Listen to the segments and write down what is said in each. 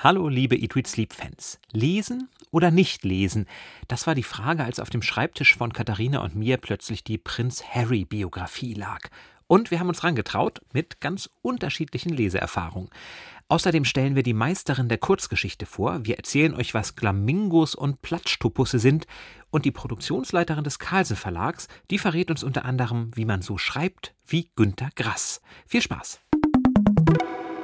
Hallo, liebe Eat, Read, Sleep Fans. Lesen oder nicht lesen? Das war die Frage, als auf dem Schreibtisch von Katharina und mir plötzlich die Prinz Harry Biografie lag. Und wir haben uns rangetraut mit ganz unterschiedlichen Leseerfahrungen. Außerdem stellen wir die Meisterin der Kurzgeschichte vor. Wir erzählen euch, was Flamingos und Platschtupusse sind. Und die Produktionsleiterin des Karlse Verlags, die verrät uns unter anderem, wie man so schreibt wie Günter Grass. Viel Spaß!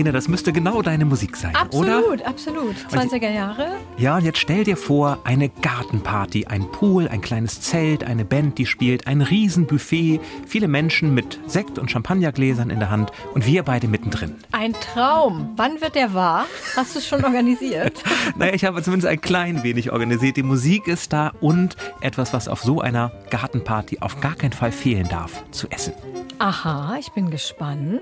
Katharina, das müsste genau deine Musik sein, absolut, oder? Absolut, absolut. 20er Jahre. Ja, und jetzt stell dir vor, eine Gartenparty, ein Pool, ein kleines Zelt, eine Band, die spielt, ein Riesenbuffet, viele Menschen mit Sekt und Champagnergläsern in der Hand und wir beide mittendrin. Ein Traum. Wann wird der wahr? Hast du es schon organisiert? naja, ich habe zumindest ein klein wenig organisiert. Die Musik ist da und etwas, was auf so einer Gartenparty auf gar keinen Fall fehlen darf, zu essen. Aha, ich bin gespannt.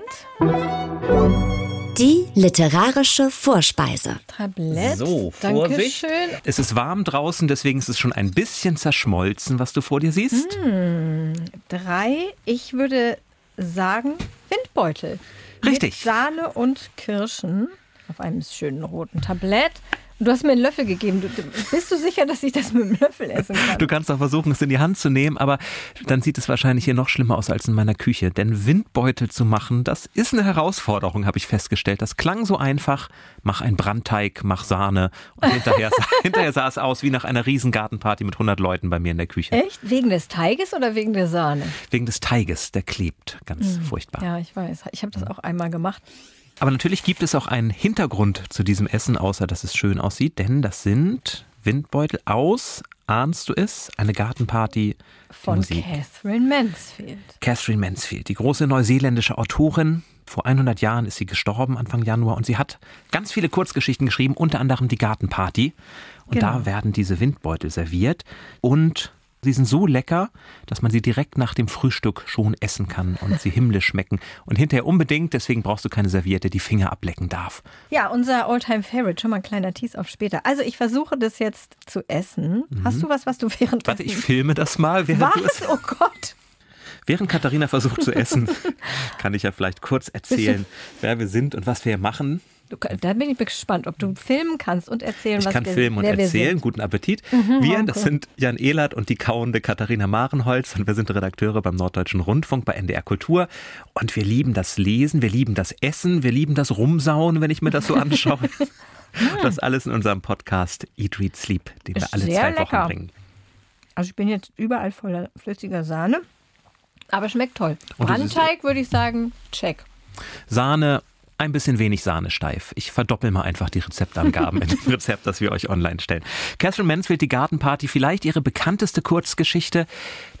Die literarische Vorspeise. Tablett. So, Vorsicht. Dankeschön. Es ist warm draußen, deswegen ist es schon ein bisschen zerschmolzen, was du vor dir siehst. Hm, drei, ich würde sagen Windbeutel. Richtig. Mit Sahne und Kirschen auf einem schönen roten Tablett. Du hast mir einen Löffel gegeben. Du, bist du sicher, dass ich das mit dem Löffel essen kann? Du kannst auch versuchen, es in die Hand zu nehmen, aber dann sieht es wahrscheinlich hier noch schlimmer aus als in meiner Küche. Denn Windbeutel zu machen, das ist eine Herausforderung, habe ich festgestellt. Das klang so einfach. Mach einen Brandteig, mach Sahne. Und hinterher, hinterher sah es aus wie nach einer Riesengartenparty mit 100 Leuten bei mir in der Küche. Echt? Wegen des Teiges oder wegen der Sahne? Wegen des Teiges, der klebt. Ganz mhm. furchtbar. Ja, ich weiß. Ich habe das auch einmal gemacht. Aber natürlich gibt es auch einen Hintergrund zu diesem Essen, außer dass es schön aussieht, denn das sind Windbeutel aus, ahnst du es? Eine Gartenparty von Musik. Catherine Mansfield. Catherine Mansfield, die große neuseeländische Autorin. Vor 100 Jahren ist sie gestorben, Anfang Januar, und sie hat ganz viele Kurzgeschichten geschrieben, unter anderem die Gartenparty. Und genau. da werden diese Windbeutel serviert und Sie sind so lecker, dass man sie direkt nach dem Frühstück schon essen kann und sie himmlisch schmecken. Und hinterher unbedingt, deswegen brauchst du keine Serviette, die Finger ablecken darf. Ja, unser Alltime Favorite, schon mal ein kleiner Tease auf später. Also ich versuche das jetzt zu essen. Mhm. Hast du was, was du während Warte, ich filme das mal. Während was? Oh Gott. Während Katharina versucht zu essen, kann ich ja vielleicht kurz erzählen, wer wir sind und was wir hier machen. Du, da bin ich gespannt, ob du filmen kannst und erzählen, ich was kann wir, filmen und erzählen. Guten Appetit. Mhm, wir, das sind Jan Ehlert und die kauende Katharina Marenholz und wir sind Redakteure beim Norddeutschen Rundfunk bei NDR Kultur und wir lieben das Lesen, wir lieben das Essen, wir lieben das Rumsauen, wenn ich mir das so anschaue. das alles in unserem Podcast Eat, Read, Sleep, den wir alle zwei lecker. Wochen bringen. Also ich bin jetzt überall voller flüssiger Sahne, aber schmeckt toll. Brandteig würde ich sagen, check. Sahne ein bisschen wenig Sahne steif. Ich verdoppel mal einfach die Rezeptangaben in dem Rezept, das wir euch online stellen. Catherine Mansfield, die Gartenparty, vielleicht ihre bekannteste Kurzgeschichte,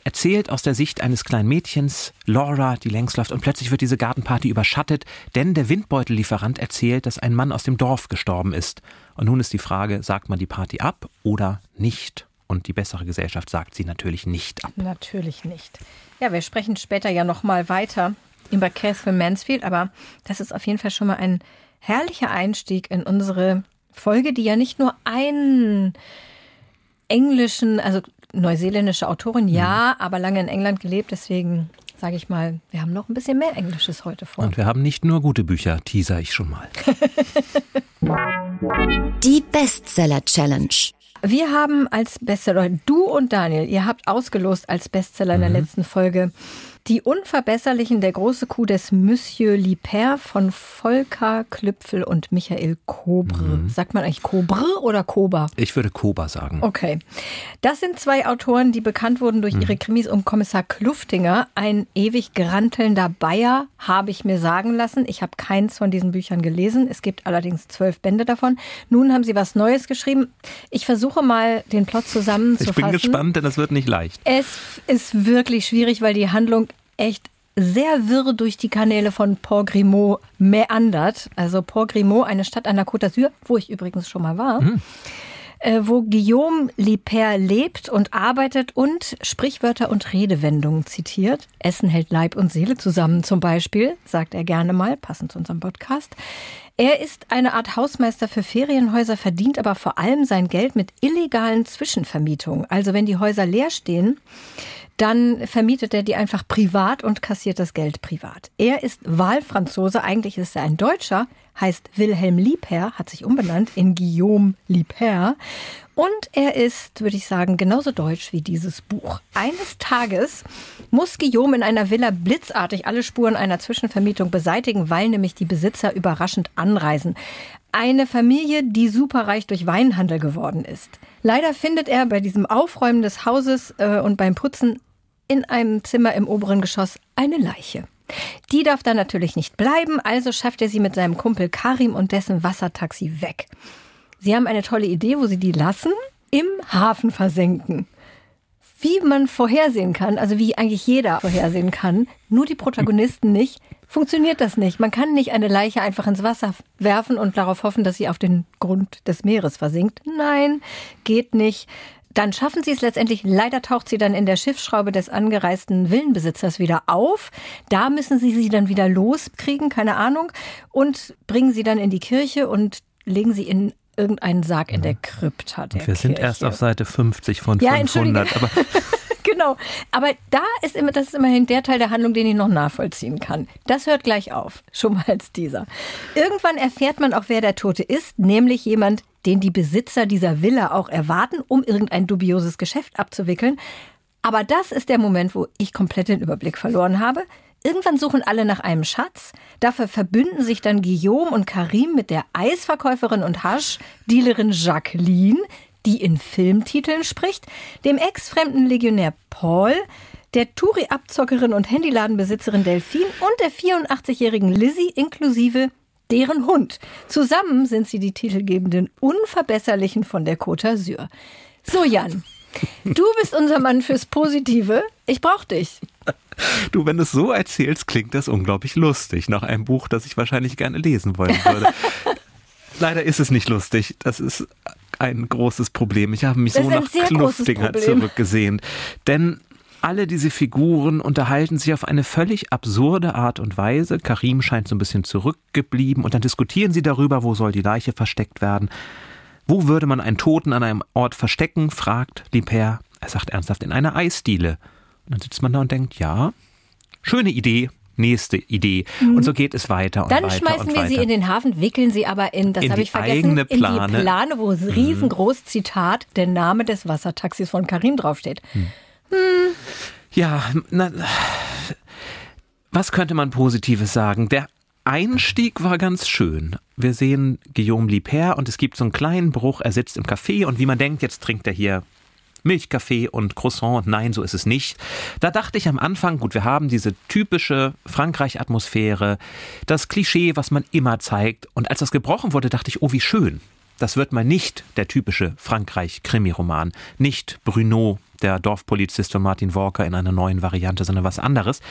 erzählt aus der Sicht eines kleinen Mädchens, Laura, die längs läuft und plötzlich wird diese Gartenparty überschattet, denn der Windbeutellieferant erzählt, dass ein Mann aus dem Dorf gestorben ist. Und nun ist die Frage, sagt man die Party ab oder nicht? Und die bessere Gesellschaft sagt sie natürlich nicht ab. Natürlich nicht. Ja, wir sprechen später ja noch mal weiter über Catherine Mansfield, aber das ist auf jeden Fall schon mal ein herrlicher Einstieg in unsere Folge, die ja nicht nur einen englischen, also neuseeländische Autorin, ja, mhm. aber lange in England gelebt, deswegen sage ich mal, wir haben noch ein bisschen mehr Englisches heute vor. Und wir haben nicht nur gute Bücher, teaser ich schon mal. Die Bestseller Challenge. Wir haben als Bestseller, du und Daniel, ihr habt ausgelost als Bestseller in der mhm. letzten Folge die Unverbesserlichen, der große Coup des Monsieur Liper von Volker Klüpfel und Michael Kobre. Mhm. Sagt man eigentlich Kobre oder Koba? Ich würde Koba sagen. Okay. Das sind zwei Autoren, die bekannt wurden durch mhm. ihre Krimis um Kommissar Kluftinger. Ein ewig grantelnder Bayer, habe ich mir sagen lassen. Ich habe keins von diesen Büchern gelesen. Es gibt allerdings zwölf Bände davon. Nun haben sie was Neues geschrieben. Ich versuche mal, den Plot zusammenzufassen. Ich bin gespannt, denn das wird nicht leicht. Es ist wirklich schwierig, weil die Handlung echt sehr wirr durch die Kanäle von Port Grimaud meandert. Also Port Grimaud, eine Stadt an der Côte d'Azur, wo ich übrigens schon mal war. Mhm. Wo Guillaume Liper lebt und arbeitet und Sprichwörter und Redewendungen zitiert. Essen hält Leib und Seele zusammen zum Beispiel, sagt er gerne mal, passend zu unserem Podcast. Er ist eine Art Hausmeister für Ferienhäuser, verdient aber vor allem sein Geld mit illegalen Zwischenvermietungen. Also wenn die Häuser leer stehen, dann vermietet er die einfach privat und kassiert das Geld privat. Er ist Wahlfranzose, eigentlich ist er ein Deutscher, heißt Wilhelm Liebherr, hat sich umbenannt in Guillaume Liebherr. Und er ist, würde ich sagen, genauso deutsch wie dieses Buch. Eines Tages muss Guillaume in einer Villa blitzartig alle Spuren einer Zwischenvermietung beseitigen, weil nämlich die Besitzer überraschend anreisen. Eine Familie, die superreich durch Weinhandel geworden ist. Leider findet er bei diesem Aufräumen des Hauses äh, und beim Putzen in einem Zimmer im oberen Geschoss eine Leiche. Die darf dann natürlich nicht bleiben, also schafft er sie mit seinem Kumpel Karim und dessen Wassertaxi weg. Sie haben eine tolle Idee, wo sie die lassen, im Hafen versenken. Wie man vorhersehen kann, also wie eigentlich jeder vorhersehen kann, nur die Protagonisten nicht, funktioniert das nicht. Man kann nicht eine Leiche einfach ins Wasser werfen und darauf hoffen, dass sie auf den Grund des Meeres versinkt. Nein, geht nicht. Dann schaffen sie es letztendlich. Leider taucht sie dann in der Schiffsschraube des angereisten Villenbesitzers wieder auf. Da müssen sie sie dann wieder loskriegen, keine Ahnung, und bringen sie dann in die Kirche und legen sie in irgendeinen Sarg in der mhm. Krypta der Wir sind Kirche. erst auf Seite 50 von ja, 500. Aber genau. Aber da ist immer, das ist immerhin der Teil der Handlung, den ich noch nachvollziehen kann. Das hört gleich auf. Schon mal als dieser. Irgendwann erfährt man auch, wer der Tote ist, nämlich jemand, den die Besitzer dieser Villa auch erwarten, um irgendein dubioses Geschäft abzuwickeln. Aber das ist der Moment, wo ich komplett den Überblick verloren habe. Irgendwann suchen alle nach einem Schatz. Dafür verbünden sich dann Guillaume und Karim mit der Eisverkäuferin und Haschdealerin Jacqueline, die in Filmtiteln spricht, dem ex-fremden Legionär Paul, der Touri-Abzockerin und Handyladenbesitzerin Delphine und der 84-jährigen Lizzie inklusive deren Hund. Zusammen sind sie die titelgebenden Unverbesserlichen von der Côte d'Azur. So, Jan, du bist unser Mann fürs Positive. Ich brauch dich. Du, wenn du es so erzählst, klingt das unglaublich lustig. Nach einem Buch, das ich wahrscheinlich gerne lesen wollen würde. Leider ist es nicht lustig. Das ist ein großes Problem. Ich habe mich das so nach Kluftinger zurückgesehen. Denn alle diese Figuren unterhalten sich auf eine völlig absurde Art und Weise. Karim scheint so ein bisschen zurückgeblieben und dann diskutieren sie darüber, wo soll die Leiche versteckt werden. Wo würde man einen Toten an einem Ort verstecken? fragt Liebherr. Er sagt ernsthaft, in einer Eisdiele. Und dann sitzt man da und denkt, ja, schöne Idee, nächste Idee. Mhm. Und so geht es weiter und Dann weiter schmeißen und wir weiter. sie in den Hafen, wickeln sie aber in, das habe ich vergessen, in die Plane, wo mhm. riesengroß Zitat der Name des Wassertaxis von Karim draufsteht. Mhm. Hm. Ja, na, was könnte man Positives sagen? Der Einstieg war ganz schön. Wir sehen Guillaume Liebherr und es gibt so einen kleinen Bruch. Er sitzt im Café und wie man denkt, jetzt trinkt er hier Milchkaffee und Croissant. Nein, so ist es nicht. Da dachte ich am Anfang, gut, wir haben diese typische Frankreich-Atmosphäre, das Klischee, was man immer zeigt. Und als das gebrochen wurde, dachte ich, oh, wie schön. Das wird mal nicht der typische Frankreich-Krimi-Roman, nicht Bruno der Dorfpolizist von Martin Walker in einer neuen Variante, sondern was anderes.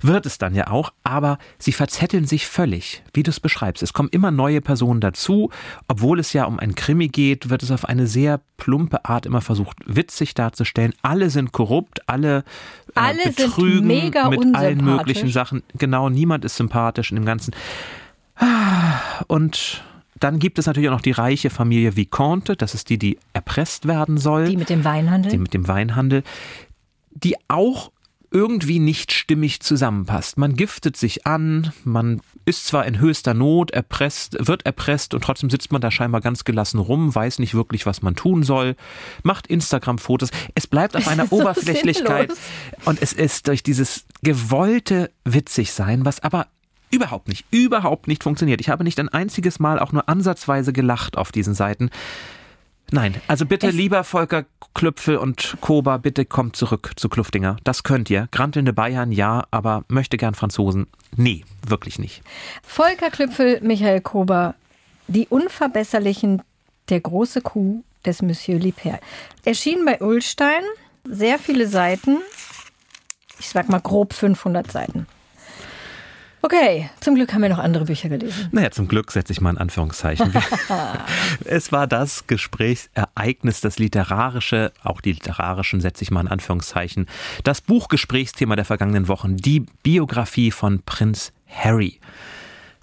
Wird es dann ja auch, aber sie verzetteln sich völlig, wie du es beschreibst. Es kommen immer neue Personen dazu. Obwohl es ja um ein Krimi geht, wird es auf eine sehr plumpe Art immer versucht, witzig darzustellen. Alle sind korrupt, alle, äh, alle betrügen mit allen möglichen Sachen. Genau, niemand ist sympathisch in dem Ganzen. Und dann gibt es natürlich auch noch die reiche Familie Vicomte, das ist die, die erpresst werden soll. Die mit dem Weinhandel. Die mit dem Weinhandel, die auch irgendwie nicht stimmig zusammenpasst. Man giftet sich an, man ist zwar in höchster Not, erpresst, wird erpresst und trotzdem sitzt man da scheinbar ganz gelassen rum, weiß nicht wirklich, was man tun soll, macht Instagram-Fotos. Es bleibt auf einer Oberflächlichkeit sinnlos. und es ist durch dieses gewollte Witzigsein, was aber überhaupt nicht, überhaupt nicht funktioniert. Ich habe nicht ein einziges Mal auch nur ansatzweise gelacht auf diesen Seiten. Nein, also bitte, es lieber Volker Klüpfel und Koba, bitte kommt zurück zu Kluftinger. Das könnt ihr. Grantelnde Bayern, ja, aber möchte gern Franzosen. Nee, wirklich nicht. Volker Klüpfel, Michael Kober, die Unverbesserlichen, der große Kuh des Monsieur Liebherr. Erschien bei Ullstein, sehr viele Seiten. Ich sag mal grob 500 Seiten. Okay, zum Glück haben wir noch andere Bücher gelesen. Naja, zum Glück setze ich mal in Anführungszeichen. es war das Gesprächsereignis, das literarische, auch die literarischen setze ich mal in Anführungszeichen, das Buchgesprächsthema der vergangenen Wochen, die Biografie von Prinz Harry.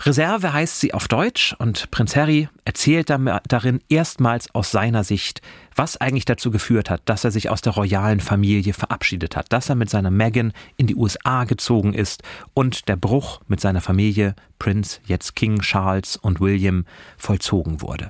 Reserve heißt sie auf Deutsch und Prinz Harry erzählt darin erstmals aus seiner Sicht, was eigentlich dazu geführt hat, dass er sich aus der royalen Familie verabschiedet hat, dass er mit seiner Meghan in die USA gezogen ist und der Bruch mit seiner Familie, Prinz, jetzt King Charles und William, vollzogen wurde.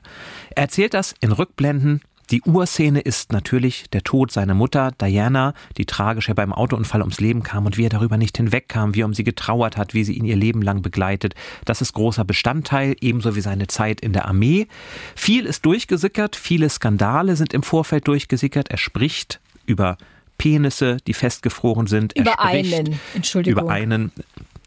Er erzählt das in Rückblenden die Urszene ist natürlich der Tod seiner Mutter, Diana, die tragisch ja beim Autounfall ums Leben kam und wie er darüber nicht hinwegkam, wie er um sie getrauert hat, wie sie ihn ihr Leben lang begleitet. Das ist großer Bestandteil, ebenso wie seine Zeit in der Armee. Viel ist durchgesickert, viele Skandale sind im Vorfeld durchgesickert. Er spricht über Penisse, die festgefroren sind. Über einen, Entschuldigung. Über einen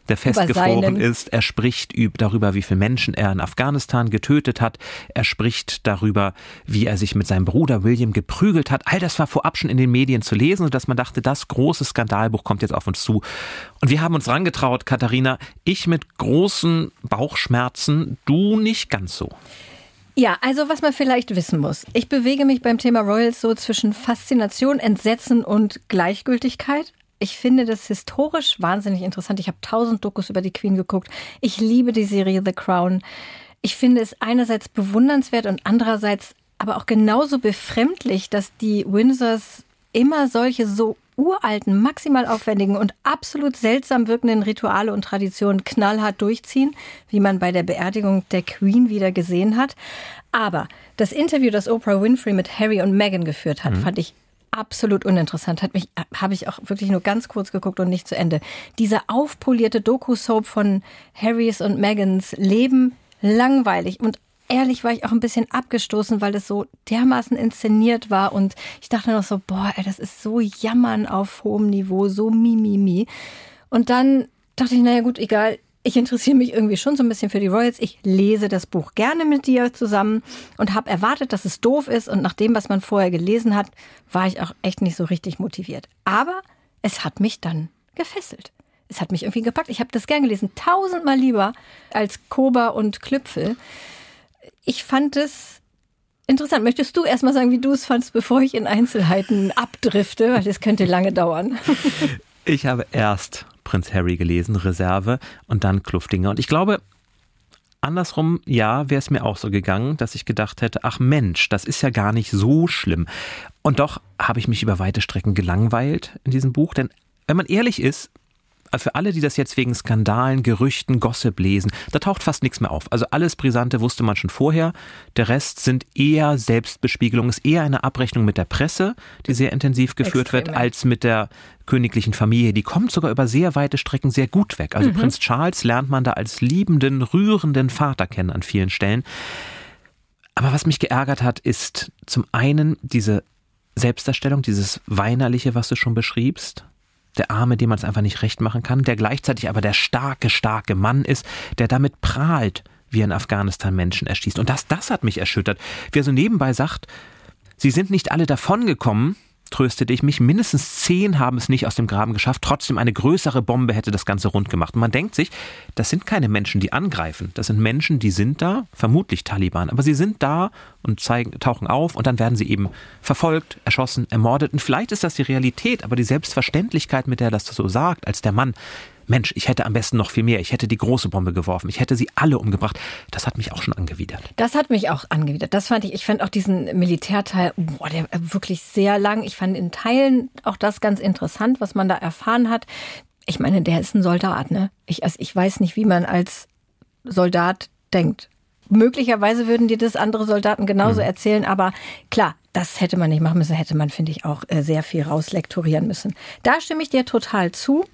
der festgefroren ist. Er spricht darüber, wie viele Menschen er in Afghanistan getötet hat. Er spricht darüber, wie er sich mit seinem Bruder William geprügelt hat. All das war vorab schon in den Medien zu lesen, sodass man dachte, das große Skandalbuch kommt jetzt auf uns zu. Und wir haben uns rangetraut, Katharina. Ich mit großen Bauchschmerzen, du nicht ganz so. Ja, also was man vielleicht wissen muss. Ich bewege mich beim Thema Royals so zwischen Faszination, Entsetzen und Gleichgültigkeit. Ich finde das historisch wahnsinnig interessant. Ich habe tausend Dokus über die Queen geguckt. Ich liebe die Serie The Crown. Ich finde es einerseits bewundernswert und andererseits aber auch genauso befremdlich, dass die Windsors immer solche so uralten, maximal aufwendigen und absolut seltsam wirkenden Rituale und Traditionen knallhart durchziehen, wie man bei der Beerdigung der Queen wieder gesehen hat. Aber das Interview, das Oprah Winfrey mit Harry und Meghan geführt hat, mhm. fand ich absolut uninteressant. Hat mich, habe ich auch wirklich nur ganz kurz geguckt und nicht zu Ende. Diese aufpolierte Doku-Soap von Harrys und Megans Leben langweilig und ehrlich war ich auch ein bisschen abgestoßen, weil es so dermaßen inszeniert war und ich dachte noch so, boah, ey, das ist so jammern auf hohem Niveau, so mimimi. Und dann dachte ich, naja gut, egal, ich interessiere mich irgendwie schon so ein bisschen für die Royals. Ich lese das Buch gerne mit dir zusammen und habe erwartet, dass es doof ist. Und nach dem, was man vorher gelesen hat, war ich auch echt nicht so richtig motiviert. Aber es hat mich dann gefesselt. Es hat mich irgendwie gepackt. Ich habe das gern gelesen, tausendmal lieber als Koba und Klüpfel. Ich fand es interessant. Möchtest du erstmal sagen, wie du es fandst, bevor ich in Einzelheiten abdrifte? Weil das könnte lange dauern. Ich habe erst Prinz Harry gelesen, Reserve und dann Kluftinger. Und ich glaube, andersrum, ja, wäre es mir auch so gegangen, dass ich gedacht hätte, ach Mensch, das ist ja gar nicht so schlimm. Und doch habe ich mich über weite Strecken gelangweilt in diesem Buch, denn wenn man ehrlich ist, für alle, die das jetzt wegen Skandalen, Gerüchten, Gossip lesen, da taucht fast nichts mehr auf. Also alles Brisante wusste man schon vorher. Der Rest sind eher Selbstbespiegelungen, ist eher eine Abrechnung mit der Presse, die sehr intensiv geführt Extreme. wird, als mit der königlichen Familie. Die kommt sogar über sehr weite Strecken sehr gut weg. Also mhm. Prinz Charles lernt man da als liebenden, rührenden Vater kennen an vielen Stellen. Aber was mich geärgert hat, ist zum einen diese Selbstdarstellung, dieses Weinerliche, was du schon beschriebst, der Arme, dem man es einfach nicht recht machen kann, der gleichzeitig aber der starke, starke Mann ist, der damit prahlt, wie er in Afghanistan Menschen erschießt. Und das, das hat mich erschüttert. Wer so nebenbei sagt, sie sind nicht alle davongekommen, tröstete ich mich, mindestens zehn haben es nicht aus dem Graben geschafft. Trotzdem eine größere Bombe hätte das Ganze rund gemacht. Und man denkt sich, das sind keine Menschen, die angreifen. Das sind Menschen, die sind da, vermutlich Taliban, aber sie sind da und zeigen, tauchen auf und dann werden sie eben verfolgt, erschossen, ermordet. Und vielleicht ist das die Realität, aber die Selbstverständlichkeit, mit der er das so sagt, als der Mann, Mensch, ich hätte am besten noch viel mehr. Ich hätte die große Bombe geworfen. Ich hätte sie alle umgebracht. Das hat mich auch schon angewidert. Das hat mich auch angewidert. Das fand ich, ich fand auch diesen Militärteil, boah, der wirklich sehr lang. Ich fand in Teilen auch das ganz interessant, was man da erfahren hat. Ich meine, der ist ein Soldat, ne? Ich, also ich weiß nicht, wie man als Soldat denkt. Möglicherweise würden dir das andere Soldaten genauso mhm. erzählen, aber klar, das hätte man nicht machen müssen, hätte man, finde ich, auch äh, sehr viel rauslektorieren müssen. Da stimme ich dir total zu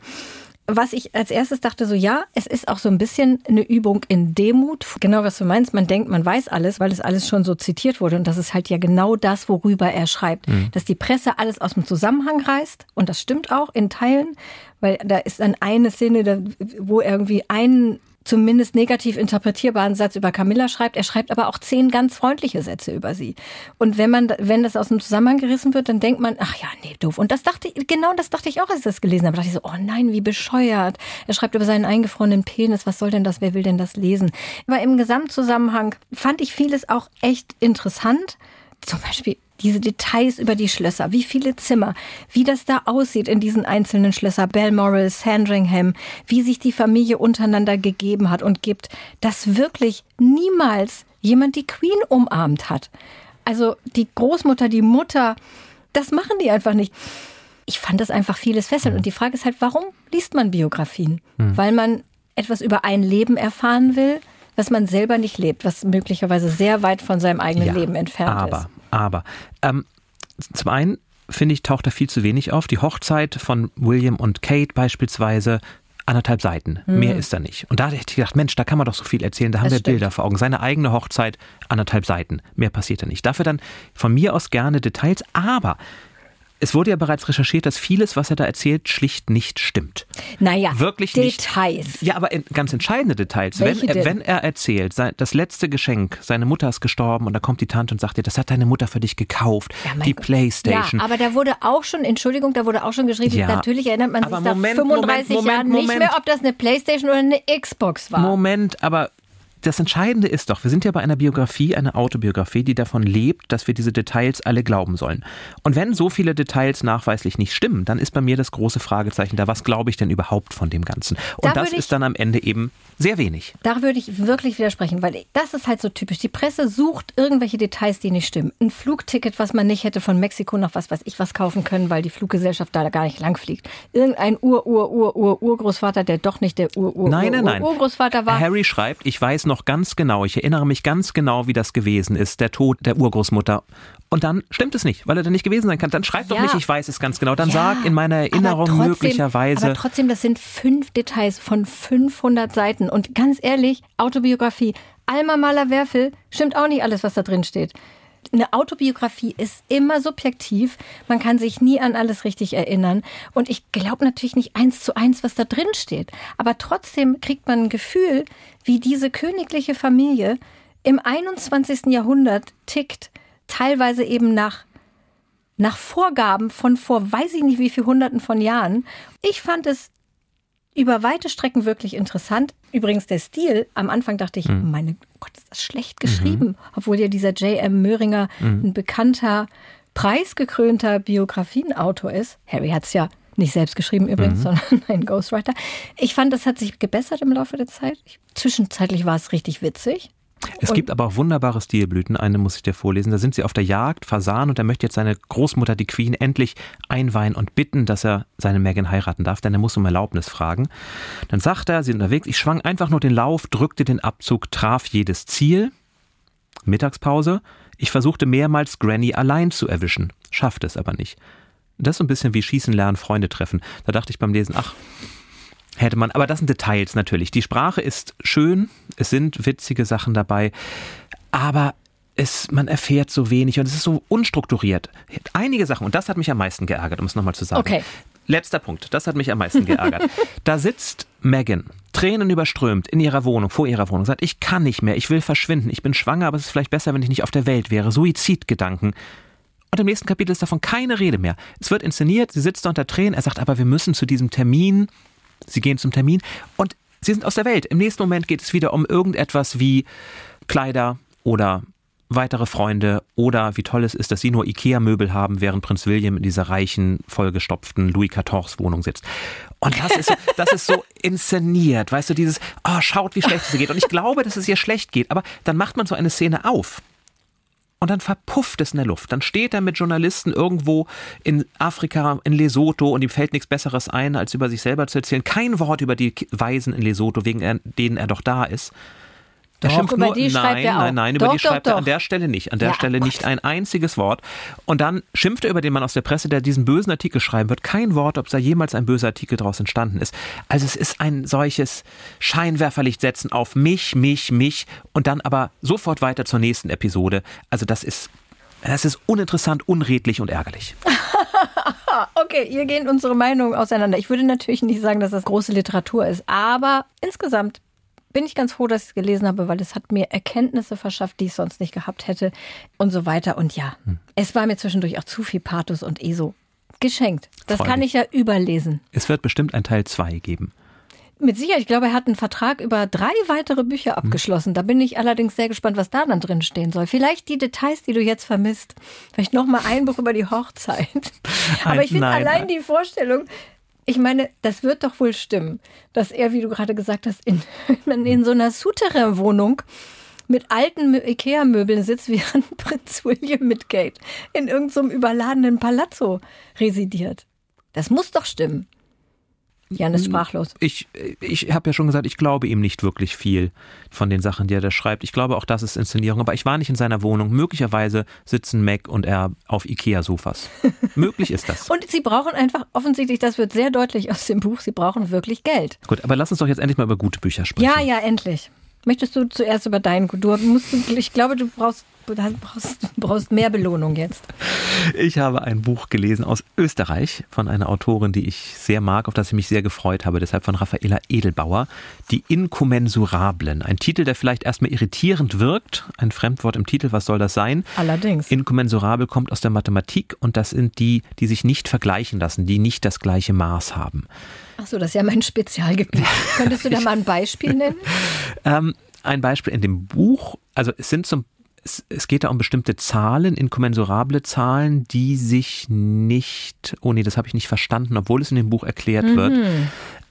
was ich als erstes dachte, so ja, es ist auch so ein bisschen eine Übung in Demut. Genau, was du meinst, man denkt, man weiß alles, weil es alles schon so zitiert wurde. Und das ist halt ja genau das, worüber er schreibt. Mhm. Dass die Presse alles aus dem Zusammenhang reißt. Und das stimmt auch in Teilen, weil da ist dann eine Szene, wo irgendwie ein zumindest negativ interpretierbaren Satz über Camilla schreibt. Er schreibt aber auch zehn ganz freundliche Sätze über sie. Und wenn man, wenn das aus dem Zusammenhang gerissen wird, dann denkt man, ach ja, nee, doof. Und das dachte ich, genau das dachte ich auch, als ich das gelesen habe. Da dachte ich so, oh nein, wie bescheuert. Er schreibt über seinen eingefrorenen Penis. Was soll denn das? Wer will denn das lesen? Aber im Gesamtzusammenhang fand ich vieles auch echt interessant. zum Beispiel diese Details über die Schlösser, wie viele Zimmer, wie das da aussieht in diesen einzelnen Schlösser, Balmoral, Sandringham, wie sich die Familie untereinander gegeben hat und gibt, dass wirklich niemals jemand die Queen umarmt hat. Also die Großmutter, die Mutter, das machen die einfach nicht. Ich fand das einfach vieles fesselnd. Und die Frage ist halt, warum liest man Biografien? Hm. Weil man etwas über ein Leben erfahren will, was man selber nicht lebt, was möglicherweise sehr weit von seinem eigenen ja, Leben entfernt aber, ist. Aber, ähm, zum einen finde ich, taucht da viel zu wenig auf. Die Hochzeit von William und Kate beispielsweise, anderthalb Seiten. Mhm. Mehr ist da nicht. Und da hätte ich gedacht, Mensch, da kann man doch so viel erzählen. Da haben das wir stimmt. Bilder vor Augen. Seine eigene Hochzeit, anderthalb Seiten. Mehr passiert da nicht. Dafür dann von mir aus gerne Details. Aber es wurde ja bereits recherchiert, dass vieles, was er da erzählt, schlicht nicht stimmt. Naja, wirklich Details. Nicht, ja, aber ganz entscheidende Details. wenn er, wenn er erzählt, das letzte Geschenk, seine Mutter ist gestorben und da kommt die Tante und sagt dir, das hat deine Mutter für dich gekauft, ja, die Gott. Playstation. Ja, aber da wurde auch schon, Entschuldigung, da wurde auch schon geschrieben, ja, natürlich erinnert man sich nach 35 Moment, Jahren Moment, nicht mehr, ob das eine Playstation oder eine Xbox war. Moment, aber das Entscheidende ist doch, wir sind ja bei einer Biografie, einer Autobiografie, die davon lebt, dass wir diese Details alle glauben sollen. Und wenn so viele Details nachweislich nicht stimmen, dann ist bei mir das große Fragezeichen da, was glaube ich denn überhaupt von dem Ganzen? Und da das ist dann am Ende eben sehr wenig. Da würde ich wirklich widersprechen, weil das ist halt so typisch. Die Presse sucht irgendwelche Details, die nicht stimmen. Ein Flugticket, was man nicht hätte von Mexiko nach was weiß ich was kaufen können, weil die Fluggesellschaft da gar nicht lang fliegt. Irgendein Ur-Ur-Ur-Ur-Urgroßvater, der doch nicht der Ur-Ur-Urgroßvater war. Harry schreibt, ich weiß noch ganz genau, ich erinnere mich ganz genau, wie das gewesen ist, der Tod der Urgroßmutter. Und dann stimmt es nicht, weil er da nicht gewesen sein kann. Dann schreib doch ja. nicht, ich weiß es ganz genau. Dann ja, sag in meiner Erinnerung trotzdem, möglicherweise. Aber trotzdem, das sind fünf Details von 500 Seiten. Und ganz ehrlich, Autobiografie, Alma Mahler-Werfel, stimmt auch nicht alles, was da drin steht eine Autobiografie ist immer subjektiv. Man kann sich nie an alles richtig erinnern. Und ich glaube natürlich nicht eins zu eins, was da drin steht. Aber trotzdem kriegt man ein Gefühl, wie diese königliche Familie im 21. Jahrhundert tickt. Teilweise eben nach, nach Vorgaben von vor weiß ich nicht wie viel Hunderten von Jahren. Ich fand es über weite Strecken wirklich interessant. Übrigens der Stil, am Anfang dachte ich, mhm. meine Gott, ist das schlecht geschrieben. Mhm. Obwohl ja dieser J.M. Möhringer mhm. ein bekannter, preisgekrönter Biografieautor ist. Harry hat es ja nicht selbst geschrieben übrigens, mhm. sondern ein Ghostwriter. Ich fand, das hat sich gebessert im Laufe der Zeit. Zwischenzeitlich war es richtig witzig. Es und gibt aber auch wunderbare Stilblüten. Eine muss ich dir vorlesen. Da sind sie auf der Jagd, Fasan, und er möchte jetzt seine Großmutter, die Queen, endlich einweihen und bitten, dass er seine Megan heiraten darf, denn er muss um Erlaubnis fragen. Dann sagt er, sie sind unterwegs, ich schwang einfach nur den Lauf, drückte den Abzug, traf jedes Ziel. Mittagspause. Ich versuchte mehrmals Granny allein zu erwischen, schaffte es aber nicht. Das ist so ein bisschen wie Schießen lernen, Freunde treffen. Da dachte ich beim Lesen, ach, hätte man, aber das sind Details natürlich. Die Sprache ist schön, es sind witzige Sachen dabei, aber es, man erfährt so wenig und es ist so unstrukturiert. Einige Sachen, und das hat mich am meisten geärgert, um es nochmal zu sagen. Okay. Letzter Punkt, das hat mich am meisten geärgert. da sitzt Megan, Tränen überströmt, in ihrer Wohnung, vor ihrer Wohnung, sagt, ich kann nicht mehr, ich will verschwinden, ich bin schwanger, aber es ist vielleicht besser, wenn ich nicht auf der Welt wäre. Suizidgedanken. Und im nächsten Kapitel ist davon keine Rede mehr. Es wird inszeniert, sie sitzt da unter Tränen, er sagt, aber wir müssen zu diesem Termin Sie gehen zum Termin und sie sind aus der Welt. Im nächsten Moment geht es wieder um irgendetwas wie Kleider oder weitere Freunde oder wie toll es ist, dass sie nur Ikea-Möbel haben, während Prinz William in dieser reichen, vollgestopften Louis XIV Wohnung sitzt. Und das ist so, das ist so inszeniert, weißt du, dieses, oh, schaut, wie schlecht es ihr geht. Und ich glaube, dass es ihr schlecht geht, aber dann macht man so eine Szene auf und dann verpufft es in der Luft. Dann steht er mit Journalisten irgendwo in Afrika, in Lesotho und ihm fällt nichts Besseres ein, als über sich selber zu erzählen. Kein Wort über die Weisen in Lesotho, wegen denen er doch da ist. Er doch, schimpft über nur, die nein, er. Nein, nein, über doch, die schreibt doch, er an der Stelle nicht. An der ja, Stelle Gott. nicht ein einziges Wort. Und dann schimpft er über den Mann aus der Presse, der diesen bösen Artikel schreiben wird. Kein Wort, ob da jemals ein böser Artikel daraus entstanden ist. Also es ist ein solches Scheinwerferlicht setzen auf mich, mich, mich und dann aber sofort weiter zur nächsten Episode. Also das ist das ist uninteressant, unredlich und ärgerlich. okay, hier gehen unsere Meinungen auseinander. Ich würde natürlich nicht sagen, dass das große Literatur ist, aber insgesamt bin ich ganz froh, dass ich es gelesen habe, weil es hat mir Erkenntnisse verschafft, die ich sonst nicht gehabt hätte und so weiter. Und ja, hm. es war mir zwischendurch auch zu viel Pathos und ESO geschenkt. Das Freudig. kann ich ja überlesen. Es wird bestimmt ein Teil 2 geben. Mit Sicherheit, ich glaube, er hat einen Vertrag über drei weitere Bücher abgeschlossen. Da bin ich allerdings sehr gespannt, was da dann drin stehen soll. Vielleicht die Details, die du jetzt vermisst. Vielleicht noch mal ein Buch über die Hochzeit. Aber ich finde allein die Vorstellung, ich meine, das wird doch wohl stimmen, dass er, wie du gerade gesagt hast, in, in so einer Souterrain-Wohnung mit alten Ikea-Möbeln sitzt, während Prinz William mit Kate in irgendeinem so überladenen Palazzo residiert. Das muss doch stimmen. Jan ist sprachlos. Ich, ich habe ja schon gesagt, ich glaube ihm nicht wirklich viel von den Sachen, die er da schreibt. Ich glaube auch, das ist Inszenierung. Aber ich war nicht in seiner Wohnung. Möglicherweise sitzen Mac und er auf Ikea-Sofas. Möglich ist das. Und sie brauchen einfach, offensichtlich, das wird sehr deutlich aus dem Buch, sie brauchen wirklich Geld. Gut, aber lass uns doch jetzt endlich mal über gute Bücher sprechen. Ja, ja, endlich. Möchtest du zuerst über deinen? Du musst, ich glaube, du brauchst Du brauchst, brauchst mehr Belohnung jetzt. Ich habe ein Buch gelesen aus Österreich von einer Autorin, die ich sehr mag, auf das ich mich sehr gefreut habe, deshalb von Raffaela Edelbauer. Die Inkommensurablen. Ein Titel, der vielleicht erstmal irritierend wirkt. Ein Fremdwort im Titel, was soll das sein? Allerdings. Inkommensurabel kommt aus der Mathematik und das sind die, die sich nicht vergleichen lassen, die nicht das gleiche Maß haben. Ach so, das ist ja mein Spezialgebiet. Könntest du da mal ein Beispiel nennen? ähm, ein Beispiel in dem Buch, also es sind zum es, es geht da um bestimmte Zahlen, inkommensurable Zahlen, die sich nicht, oh nee, das habe ich nicht verstanden, obwohl es in dem Buch erklärt mhm. wird.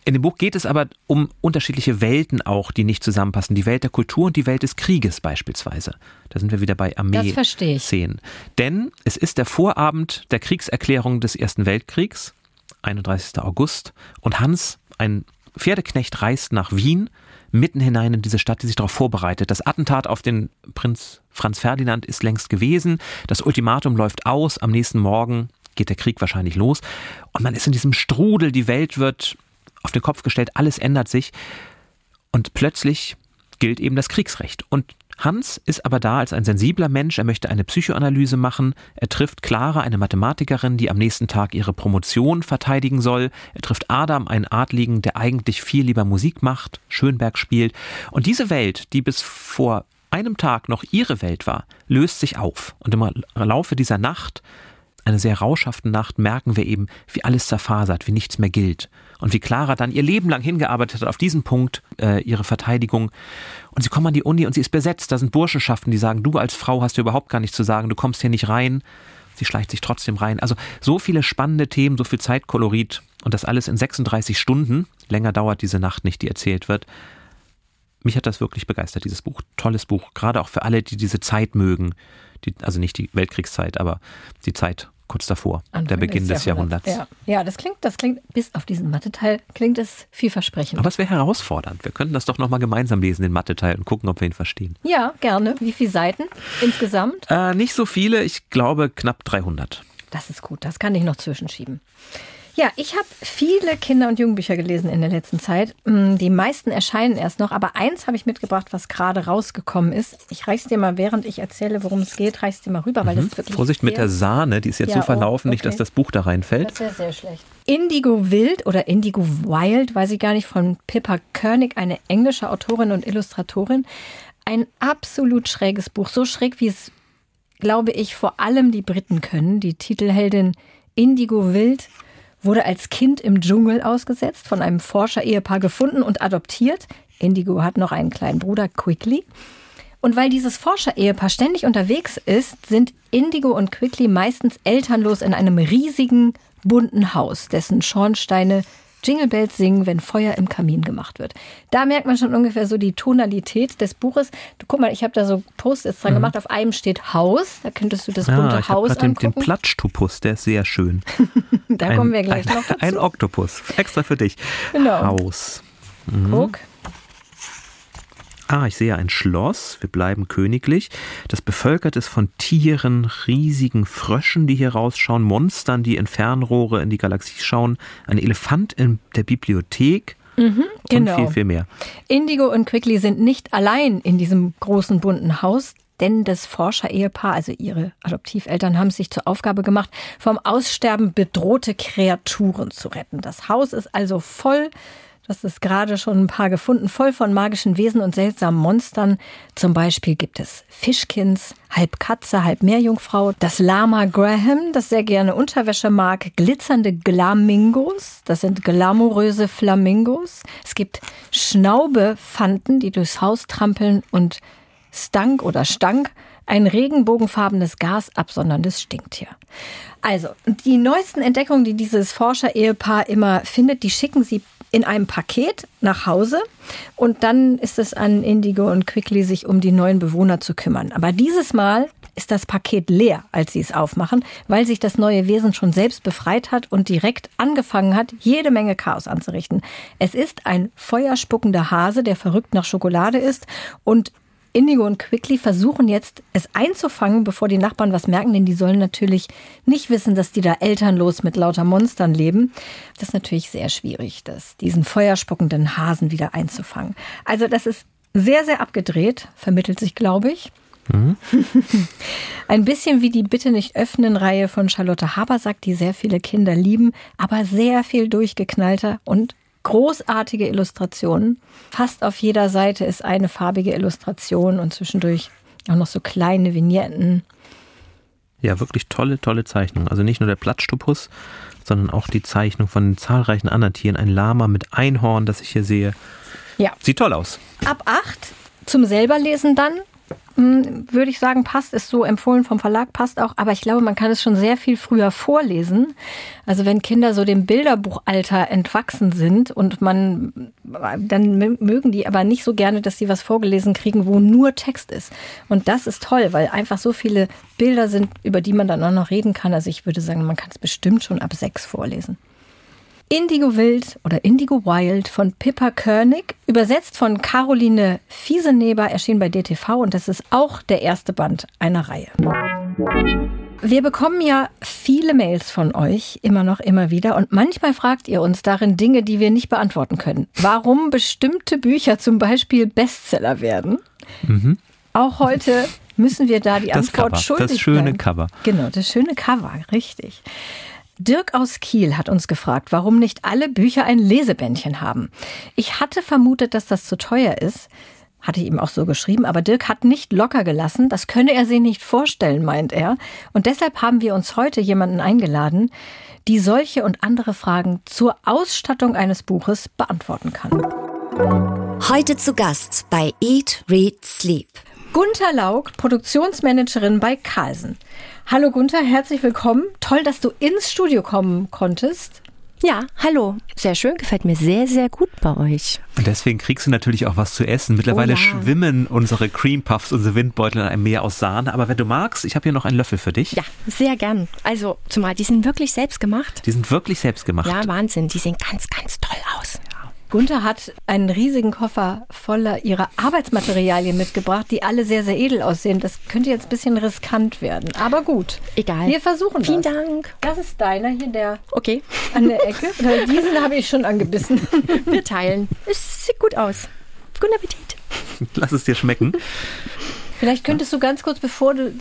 In dem Buch geht es aber um unterschiedliche Welten auch, die nicht zusammenpassen. Die Welt der Kultur und die Welt des Krieges beispielsweise. Da sind wir wieder bei Armee-Szenen. Denn es ist der Vorabend der Kriegserklärung des Ersten Weltkriegs, 31. August, und Hans, ein Pferdeknecht, reist nach Wien mitten hinein in diese Stadt, die sich darauf vorbereitet. Das Attentat auf den Prinz Franz Ferdinand ist längst gewesen. Das Ultimatum läuft aus. Am nächsten Morgen geht der Krieg wahrscheinlich los. Und man ist in diesem Strudel. Die Welt wird auf den Kopf gestellt. Alles ändert sich. Und plötzlich gilt eben das Kriegsrecht. Und Hans ist aber da als ein sensibler Mensch, er möchte eine Psychoanalyse machen, er trifft Clara, eine Mathematikerin, die am nächsten Tag ihre Promotion verteidigen soll, er trifft Adam, einen Adligen, der eigentlich viel lieber Musik macht, Schönberg spielt, und diese Welt, die bis vor einem Tag noch ihre Welt war, löst sich auf. Und im Laufe dieser Nacht, eine sehr rauschhaften Nacht, merken wir eben, wie alles zerfasert, wie nichts mehr gilt und wie Clara dann ihr Leben lang hingearbeitet hat auf diesen Punkt, äh, ihre Verteidigung. Und sie kommen an die Uni und sie ist besetzt. Da sind Burschenschaften, die sagen, du als Frau hast dir überhaupt gar nichts zu sagen, du kommst hier nicht rein. Sie schleicht sich trotzdem rein. Also so viele spannende Themen, so viel Zeitkolorit und das alles in 36 Stunden. Länger dauert diese Nacht nicht, die erzählt wird. Mich hat das wirklich begeistert, dieses Buch. Tolles Buch. Gerade auch für alle, die diese Zeit mögen. Die, also nicht die Weltkriegszeit, aber die Zeit kurz davor, Anfang der Beginn des, Jahrhunderts. Jahrhunderts. Ja. ja, das klingt, das klingt, bis auf diesen Mathe-Teil klingt es vielversprechend. Aber es wäre herausfordernd. Wir könnten das doch nochmal gemeinsam lesen, den Mathe-Teil, und gucken, ob wir ihn verstehen. Ja, gerne. Wie viele Seiten insgesamt? Äh, nicht so viele, ich glaube knapp 300. Das ist gut, das kann ich noch zwischenschieben. Ja, ich habe viele Kinder- und Jugendbücher gelesen in der letzten Zeit. Mm, die meisten erscheinen erst noch, aber eins habe ich mitgebracht, was gerade rausgekommen ist. Ich reich's dir mal, während ich erzähle, worum es geht, reich's dir mal rüber, weil mhm. das wirklich. Vorsicht mit der Sahne, die ist jetzt ja, so verlaufen, oh, okay. nicht, dass das Buch da reinfällt. Das wäre sehr schlecht. Indigo Wild oder Indigo Wild, weiß ich gar nicht, von Pippa Körnig, eine englische Autorin und Illustratorin. Ein absolut schräges Buch, so schräg wie es, glaube ich, vor allem die Briten können. Die Titelheldin Indigo Wild wurde als Kind im Dschungel ausgesetzt, von einem Forscher-Ehepaar gefunden und adoptiert. Indigo hat noch einen kleinen Bruder, Quickly. Und weil dieses Forscher-Ehepaar ständig unterwegs ist, sind Indigo und Quickly meistens elternlos in einem riesigen, bunten Haus, dessen Schornsteine Jingle Bells singen, wenn Feuer im Kamin gemacht wird. Da merkt man schon ungefähr so die Tonalität des Buches. Du, guck mal, ich habe da so Post-its dran mhm. gemacht. Auf einem steht Haus. Da könntest du das ah, bunte ich Haus den, angucken. Den Platschtopus, der ist sehr schön. da ein, kommen wir gleich ein, noch dazu. Ein Oktopus, extra für dich. Genau. Haus. Mhm. Guck. Ah, ich sehe ein Schloss. Wir bleiben königlich. Das bevölkert ist von Tieren, riesigen Fröschen, die hier rausschauen, Monstern, die in Fernrohre in die Galaxie schauen, ein Elefant in der Bibliothek. Mhm, genau. Und viel, viel mehr. Indigo und Quickly sind nicht allein in diesem großen bunten Haus, denn das Forscher-Ehepaar, also ihre Adoptiveltern, haben sich zur Aufgabe gemacht, vom Aussterben bedrohte Kreaturen zu retten. Das Haus ist also voll hast es gerade schon ein paar gefunden, voll von magischen Wesen und seltsamen Monstern. Zum Beispiel gibt es Fischkins, halb Katze, halb Meerjungfrau, das Lama Graham, das sehr gerne Unterwäsche mag, glitzernde Glamingos, das sind glamouröse Flamingos. Es gibt Schnaubefanten, die durchs Haus trampeln und Stank oder Stank, ein regenbogenfarbenes Gas absonderndes Stinktier. Also, die neuesten Entdeckungen, die dieses Forscher-Ehepaar immer findet, die schicken sie in einem Paket nach Hause und dann ist es an Indigo und Quickly, sich um die neuen Bewohner zu kümmern. Aber dieses Mal ist das Paket leer, als sie es aufmachen, weil sich das neue Wesen schon selbst befreit hat und direkt angefangen hat, jede Menge Chaos anzurichten. Es ist ein feuerspuckender Hase, der verrückt nach Schokolade ist und Indigo und Quickly versuchen jetzt, es einzufangen, bevor die Nachbarn was merken, denn die sollen natürlich nicht wissen, dass die da elternlos mit lauter Monstern leben. Das ist natürlich sehr schwierig, das, diesen feuerspuckenden Hasen wieder einzufangen. Also das ist sehr, sehr abgedreht, vermittelt sich, glaube ich. Mhm. Ein bisschen wie die Bitte nicht öffnen Reihe von Charlotte Habersack, die sehr viele Kinder lieben, aber sehr viel durchgeknallter und großartige Illustrationen. Fast auf jeder Seite ist eine farbige Illustration und zwischendurch auch noch so kleine Vignetten. Ja, wirklich tolle, tolle Zeichnung. Also nicht nur der Plattstupus, sondern auch die Zeichnung von zahlreichen anderen Tieren. Ein Lama mit Einhorn, das ich hier sehe. Ja. Sieht toll aus. Ab acht zum selberlesen dann hm, würde ich sagen, passt, ist so empfohlen vom Verlag, passt auch. Aber ich glaube, man kann es schon sehr viel früher vorlesen. Also wenn Kinder so dem Bilderbuchalter entwachsen sind und man, dann mögen die aber nicht so gerne, dass sie was vorgelesen kriegen, wo nur Text ist. Und das ist toll, weil einfach so viele Bilder sind, über die man dann auch noch reden kann. Also ich würde sagen, man kann es bestimmt schon ab sechs vorlesen. Indigo Wild oder Indigo Wild von Pippa Körnig, übersetzt von Caroline Fieseneber, erschien bei DTV und das ist auch der erste Band einer Reihe. Wir bekommen ja viele Mails von euch, immer noch, immer wieder. Und manchmal fragt ihr uns darin Dinge, die wir nicht beantworten können. Warum bestimmte Bücher zum Beispiel Bestseller werden. Mhm. Auch heute müssen wir da die das Antwort Cover, schuldig Das schöne bleiben. Cover. Genau, das schöne Cover, richtig. Dirk aus Kiel hat uns gefragt, warum nicht alle Bücher ein Lesebändchen haben. Ich hatte vermutet, dass das zu teuer ist. Hatte ich ihm auch so geschrieben, aber Dirk hat nicht locker gelassen. Das könne er sich nicht vorstellen, meint er. Und deshalb haben wir uns heute jemanden eingeladen, die solche und andere Fragen zur Ausstattung eines Buches beantworten kann. Heute zu Gast bei Eat, Read, Sleep. Gunther Laug, Produktionsmanagerin bei Carlsen. Hallo Gunther, herzlich willkommen. Toll, dass du ins Studio kommen konntest. Ja, hallo. Sehr schön, gefällt mir sehr, sehr gut bei euch. Und deswegen kriegst du natürlich auch was zu essen. Mittlerweile oh ja. schwimmen unsere Cream Puffs, unsere Windbeutel in einem Meer aus Sahne. Aber wenn du magst, ich habe hier noch einen Löffel für dich. Ja, sehr gern. Also, zumal die sind wirklich selbst gemacht. Die sind wirklich selbst gemacht. Ja, Wahnsinn. Die sehen ganz, ganz toll aus. Gunther hat einen riesigen Koffer voller ihrer Arbeitsmaterialien mitgebracht, die alle sehr, sehr edel aussehen. Das könnte jetzt ein bisschen riskant werden. Aber gut. Egal. Wir versuchen Vielen das. Dank. Das ist deiner hier, der okay. an der Ecke. Diesen habe ich schon angebissen. Wir teilen. Es sieht gut aus. Guten Appetit. Lass es dir schmecken. Vielleicht könntest du ganz kurz, bevor du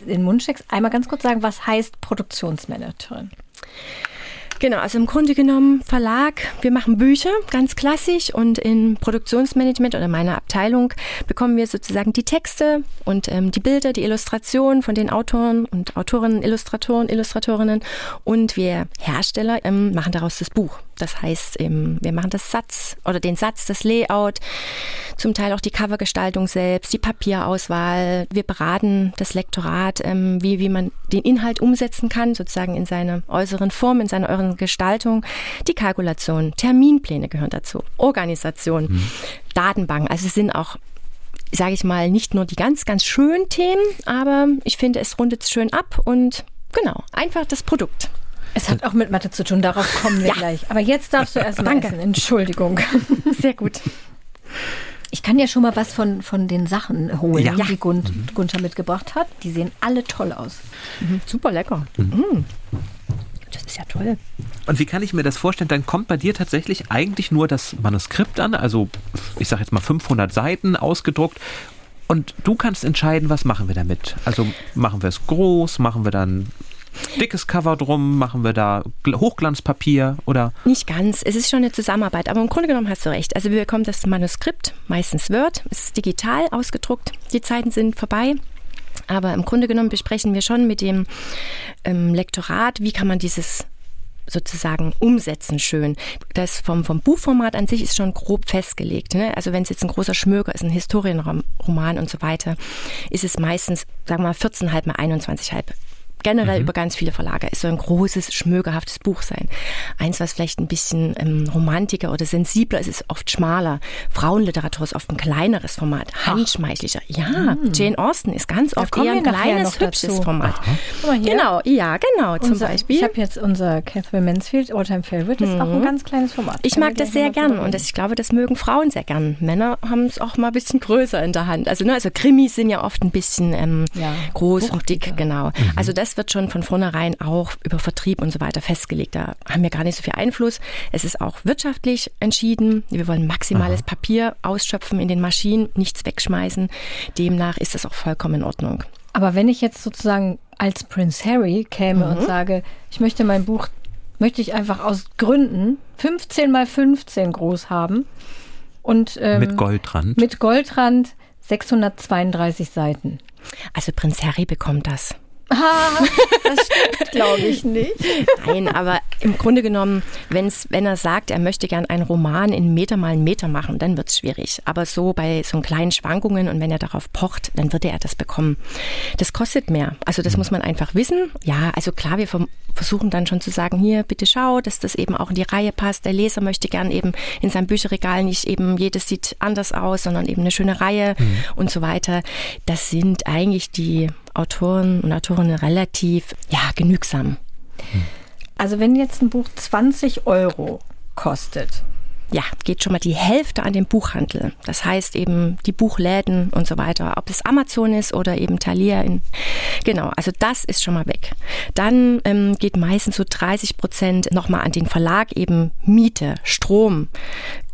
den Mund steckst, einmal ganz kurz sagen, was heißt Produktionsmanagerin? Genau, also im Grunde genommen Verlag, wir machen Bücher, ganz klassisch und in Produktionsmanagement oder meiner Abteilung bekommen wir sozusagen die Texte und ähm, die Bilder, die Illustrationen von den Autoren und Autorinnen, Illustratoren, Illustratorinnen und wir Hersteller ähm, machen daraus das Buch. Das heißt, ähm, wir machen das Satz oder den Satz, das Layout, zum Teil auch die Covergestaltung selbst, die Papierauswahl. Wir beraten das Lektorat, ähm, wie, wie man den Inhalt umsetzen kann, sozusagen in seine äußeren Form, in seine äußeren Gestaltung. Die Kalkulation, Terminpläne gehören dazu, Organisation, mhm. Datenbanken. Also es sind auch sage ich mal, nicht nur die ganz, ganz schönen Themen, aber ich finde, es rundet es schön ab und genau, einfach das Produkt. Es hat auch mit Mathe zu tun, darauf kommen wir ja. gleich. Aber jetzt darfst du erst mal Danke. essen. Entschuldigung. Sehr gut. Ich kann ja schon mal was von, von den Sachen holen, ja. die Gun mhm. Gunther mitgebracht hat. Die sehen alle toll aus. Mhm. Super lecker. Mhm. Das ist ja toll. Und wie kann ich mir das vorstellen? Dann kommt bei dir tatsächlich eigentlich nur das Manuskript an, also ich sage jetzt mal 500 Seiten ausgedruckt und du kannst entscheiden, was machen wir damit. Also machen wir es groß, machen wir dann dickes Cover drum? Machen wir da Hochglanzpapier oder? Nicht ganz. Es ist schon eine Zusammenarbeit, aber im Grunde genommen hast du recht. Also wir bekommen das Manuskript, meistens Word, es ist digital ausgedruckt. Die Zeiten sind vorbei. Aber im Grunde genommen besprechen wir schon mit dem ähm, Lektorat, wie kann man dieses sozusagen umsetzen schön. Das vom, vom Buchformat an sich ist schon grob festgelegt. Ne? Also wenn es jetzt ein großer Schmöker ist, ein Historienroman und so weiter, ist es meistens, sagen wir mal, 14,5 mal 21,5 generell mhm. über ganz viele Verlage. Es soll ein großes, schmögerhaftes Buch sein. Eins, was vielleicht ein bisschen ähm, romantiker oder sensibler ist, ist oft schmaler. Frauenliteratur ist oft ein kleineres Format, handschmeichlicher. Ja, mhm. Jane Austen ist ganz oft eher ein kleines, hübsches Format. Genau, ja, genau, zum unser, Beispiel. Ich habe jetzt unser Catherine Mansfield Alltime Favorite, das ist auch ein mhm. ganz kleines Format. Ich mag das sehr gern und das, ich glaube, das mögen Frauen sehr gern. Männer haben es auch mal ein bisschen größer in der Hand. Also, ne, also Krimis sind ja oft ein bisschen ähm, ja, groß und dick, genau. Mhm. Also das wird schon von vornherein auch über Vertrieb und so weiter festgelegt. Da haben wir gar nicht so viel Einfluss. Es ist auch wirtschaftlich entschieden. Wir wollen maximales Aha. Papier ausschöpfen in den Maschinen, nichts wegschmeißen. Demnach ist das auch vollkommen in Ordnung. Aber wenn ich jetzt sozusagen als Prince Harry käme mhm. und sage, ich möchte mein Buch, möchte ich einfach aus Gründen 15 mal 15 groß haben und ähm, mit Goldrand. Mit Goldrand 632 Seiten. Also Prinz Harry bekommt das. Ah, das stimmt, glaube ich nicht. Nein, aber im Grunde genommen, wenn's, wenn er sagt, er möchte gern einen Roman in Meter mal einen Meter machen, dann wird es schwierig. Aber so bei so kleinen Schwankungen und wenn er darauf pocht, dann würde er das bekommen. Das kostet mehr. Also das muss man einfach wissen. Ja, also klar, wir versuchen dann schon zu sagen, hier, bitte schau, dass das eben auch in die Reihe passt. Der Leser möchte gern eben in seinem Bücherregal nicht eben jedes sieht anders aus, sondern eben eine schöne Reihe mhm. und so weiter. Das sind eigentlich die Autoren und Autorinnen relativ ja, genügsam. Also wenn jetzt ein Buch 20 Euro kostet, ja, geht schon mal die Hälfte an den Buchhandel. Das heißt eben die Buchläden und so weiter, ob es Amazon ist oder eben Thalia. In, genau, also das ist schon mal weg. Dann ähm, geht meistens so 30 Prozent nochmal an den Verlag, eben Miete, Strom,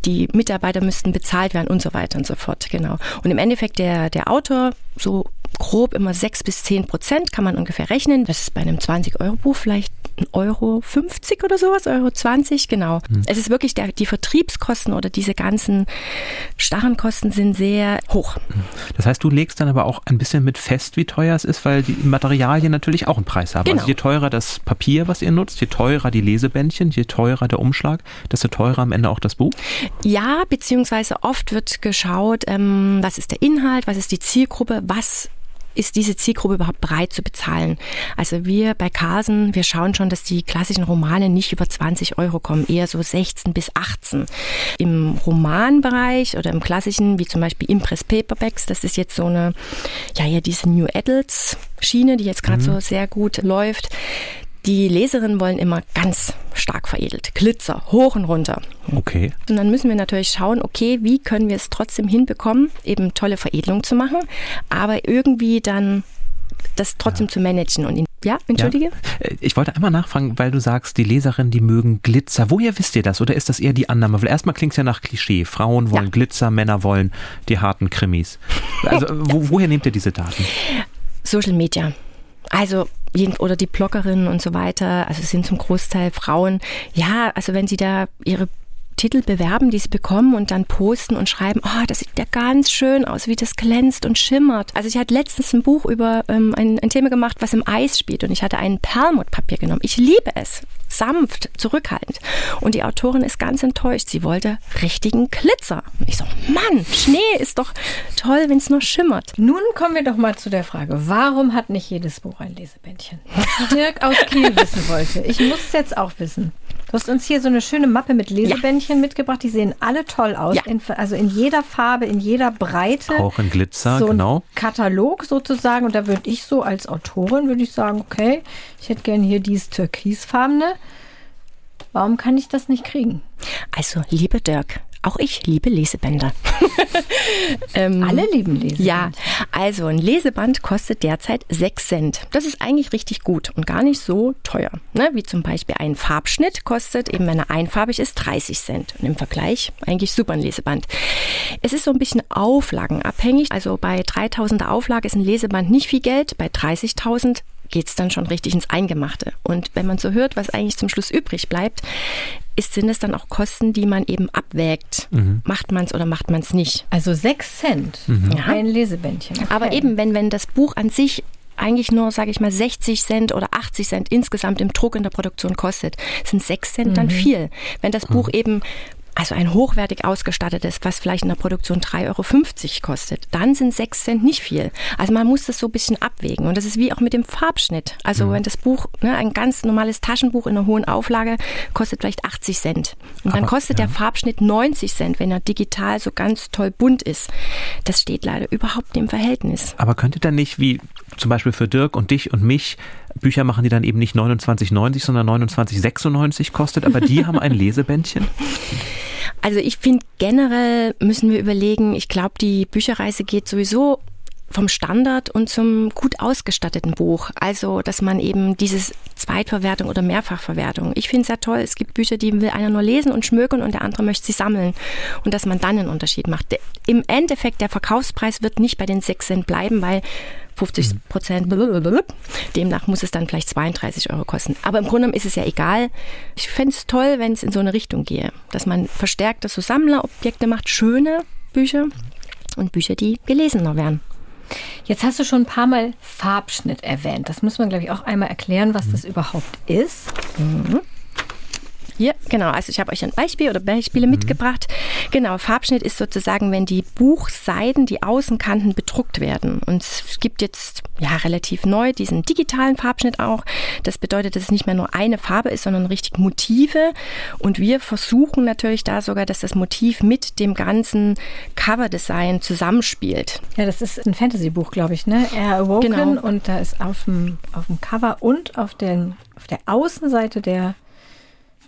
die Mitarbeiter müssten bezahlt werden und so weiter und so fort. Genau. Und im Endeffekt der, der Autor, so grob immer sechs bis zehn Prozent kann man ungefähr rechnen. Das ist bei einem 20-Euro-Buch vielleicht ein Euro 50 oder sowas, Euro 20, genau. Hm. Es ist wirklich der, die Vertriebskosten oder diese ganzen starren Kosten sind sehr hoch. Das heißt, du legst dann aber auch ein bisschen mit fest, wie teuer es ist, weil die Materialien natürlich auch einen Preis haben. Also genau. Also je teurer das Papier, was ihr nutzt, je teurer die Lesebändchen, je teurer der Umschlag, desto teurer am Ende auch das Buch? Ja, beziehungsweise oft wird geschaut, ähm, was ist der Inhalt, was ist die Zielgruppe, was ist diese Zielgruppe überhaupt bereit zu bezahlen? Also wir bei Carsen, wir schauen schon, dass die klassischen Romane nicht über 20 Euro kommen, eher so 16 bis 18. Im Romanbereich oder im klassischen, wie zum Beispiel Impress Paperbacks, das ist jetzt so eine, ja, ja, diese New Adults Schiene, die jetzt gerade mhm. so sehr gut läuft. Die Leserinnen wollen immer ganz stark veredelt. Glitzer, hoch und runter. Okay. Und dann müssen wir natürlich schauen, okay, wie können wir es trotzdem hinbekommen, eben tolle Veredelung zu machen, aber irgendwie dann das trotzdem ja. zu managen und ja, entschuldige? Ja. Äh, ich wollte einmal nachfragen, weil du sagst, die Leserinnen, die mögen Glitzer. Woher wisst ihr das? Oder ist das eher die Annahme? Weil erstmal klingt es ja nach Klischee. Frauen wollen ja. Glitzer, Männer wollen die harten Krimis. Also wo, woher nehmt ihr diese Daten? Social Media. Also oder die Bloggerinnen und so weiter, also sind zum Großteil Frauen. Ja, also wenn sie da ihre Titel bewerben, die sie bekommen und dann posten und schreiben, oh, das sieht ja ganz schön aus, wie das glänzt und schimmert. Also ich hatte letztens ein Buch über ähm, ein, ein Thema gemacht, was im Eis spielt und ich hatte ein Perlmuttpapier genommen. Ich liebe es, sanft, zurückhaltend. Und die Autorin ist ganz enttäuscht. Sie wollte richtigen Glitzer. Und ich so, Mann, Schnee ist doch toll, wenn es nur schimmert. Nun kommen wir doch mal zu der Frage, warum hat nicht jedes Buch ein Lesebändchen? Was Dirk aus Kiel wissen wollte. Ich muss es jetzt auch wissen. Du hast uns hier so eine schöne Mappe mit Lesebändchen ja. mitgebracht. Die sehen alle toll aus. Ja. In, also in jeder Farbe, in jeder Breite. Auch in Glitzer, so genau. Katalog sozusagen. Und da würde ich so als Autorin, würde ich sagen, okay, ich hätte gerne hier dieses türkisfarbene. Warum kann ich das nicht kriegen? Also, liebe Dirk, auch ich liebe Lesebänder. ähm, Alle lieben Lesebänder. Ja, also ein Leseband kostet derzeit 6 Cent. Das ist eigentlich richtig gut und gar nicht so teuer. Ne? Wie zum Beispiel ein Farbschnitt kostet, eben wenn er einfarbig ist, 30 Cent. Und im Vergleich eigentlich super ein Leseband. Es ist so ein bisschen auflagenabhängig. Also bei 3000er Auflage ist ein Leseband nicht viel Geld. Bei 30.000 geht's dann schon richtig ins Eingemachte. Und wenn man so hört, was eigentlich zum Schluss übrig bleibt, ist, sind es dann auch Kosten, die man eben abwägt. Mhm. Macht man es oder macht man es nicht? Also sechs Cent, mhm. ein Lesebändchen. Okay. Aber eben, wenn, wenn das Buch an sich eigentlich nur, sage ich mal, 60 Cent oder 80 Cent insgesamt im Druck in der Produktion kostet, sind 6 Cent mhm. dann viel. Wenn das Buch mhm. eben also ein hochwertig ausgestattetes, was vielleicht in der Produktion 3,50 Euro kostet, dann sind 6 Cent nicht viel. Also man muss das so ein bisschen abwägen. Und das ist wie auch mit dem Farbschnitt. Also mhm. wenn das Buch, ne, ein ganz normales Taschenbuch in einer hohen Auflage, kostet vielleicht 80 Cent. Und dann Aber, kostet ja. der Farbschnitt 90 Cent, wenn er digital so ganz toll bunt ist. Das steht leider überhaupt im Verhältnis. Aber könnte dann nicht, wie zum Beispiel für Dirk und dich und mich, Bücher machen, die dann eben nicht 29,90, sondern 29,96 kostet, aber die haben ein Lesebändchen? Also ich finde generell müssen wir überlegen, ich glaube, die Bücherreise geht sowieso vom Standard und zum gut ausgestatteten Buch. Also, dass man eben dieses Zweitverwertung oder Mehrfachverwertung. Ich finde es ja toll, es gibt Bücher, die will einer nur lesen und schmökern und der andere möchte sie sammeln. Und dass man dann einen Unterschied macht. Im Endeffekt, der Verkaufspreis wird nicht bei den 6 Cent bleiben, weil 50 Prozent, demnach muss es dann vielleicht 32 Euro kosten. Aber im Grunde ist es ja egal. Ich fände es toll, wenn es in so eine Richtung gehe, dass man verstärkt das so Sammlerobjekte macht, schöne Bücher und Bücher, die gelesener werden. Jetzt hast du schon ein paar Mal Farbschnitt erwähnt. Das muss man, glaube ich, auch einmal erklären, was das überhaupt ist. Mhm. Hier, genau. Also ich habe euch ein Beispiel oder Beispiele mhm. mitgebracht. Genau, Farbschnitt ist sozusagen, wenn die Buchseiten, die Außenkanten bedruckt werden. Und es gibt jetzt ja relativ neu diesen digitalen Farbschnitt auch. Das bedeutet, dass es nicht mehr nur eine Farbe ist, sondern richtig Motive. Und wir versuchen natürlich da sogar, dass das Motiv mit dem ganzen Coverdesign zusammenspielt. Ja, das ist ein Fantasy-Buch, glaube ich, ne? Air Awoken. Genau. Und da ist auf dem, auf dem Cover und auf, den, auf der Außenseite der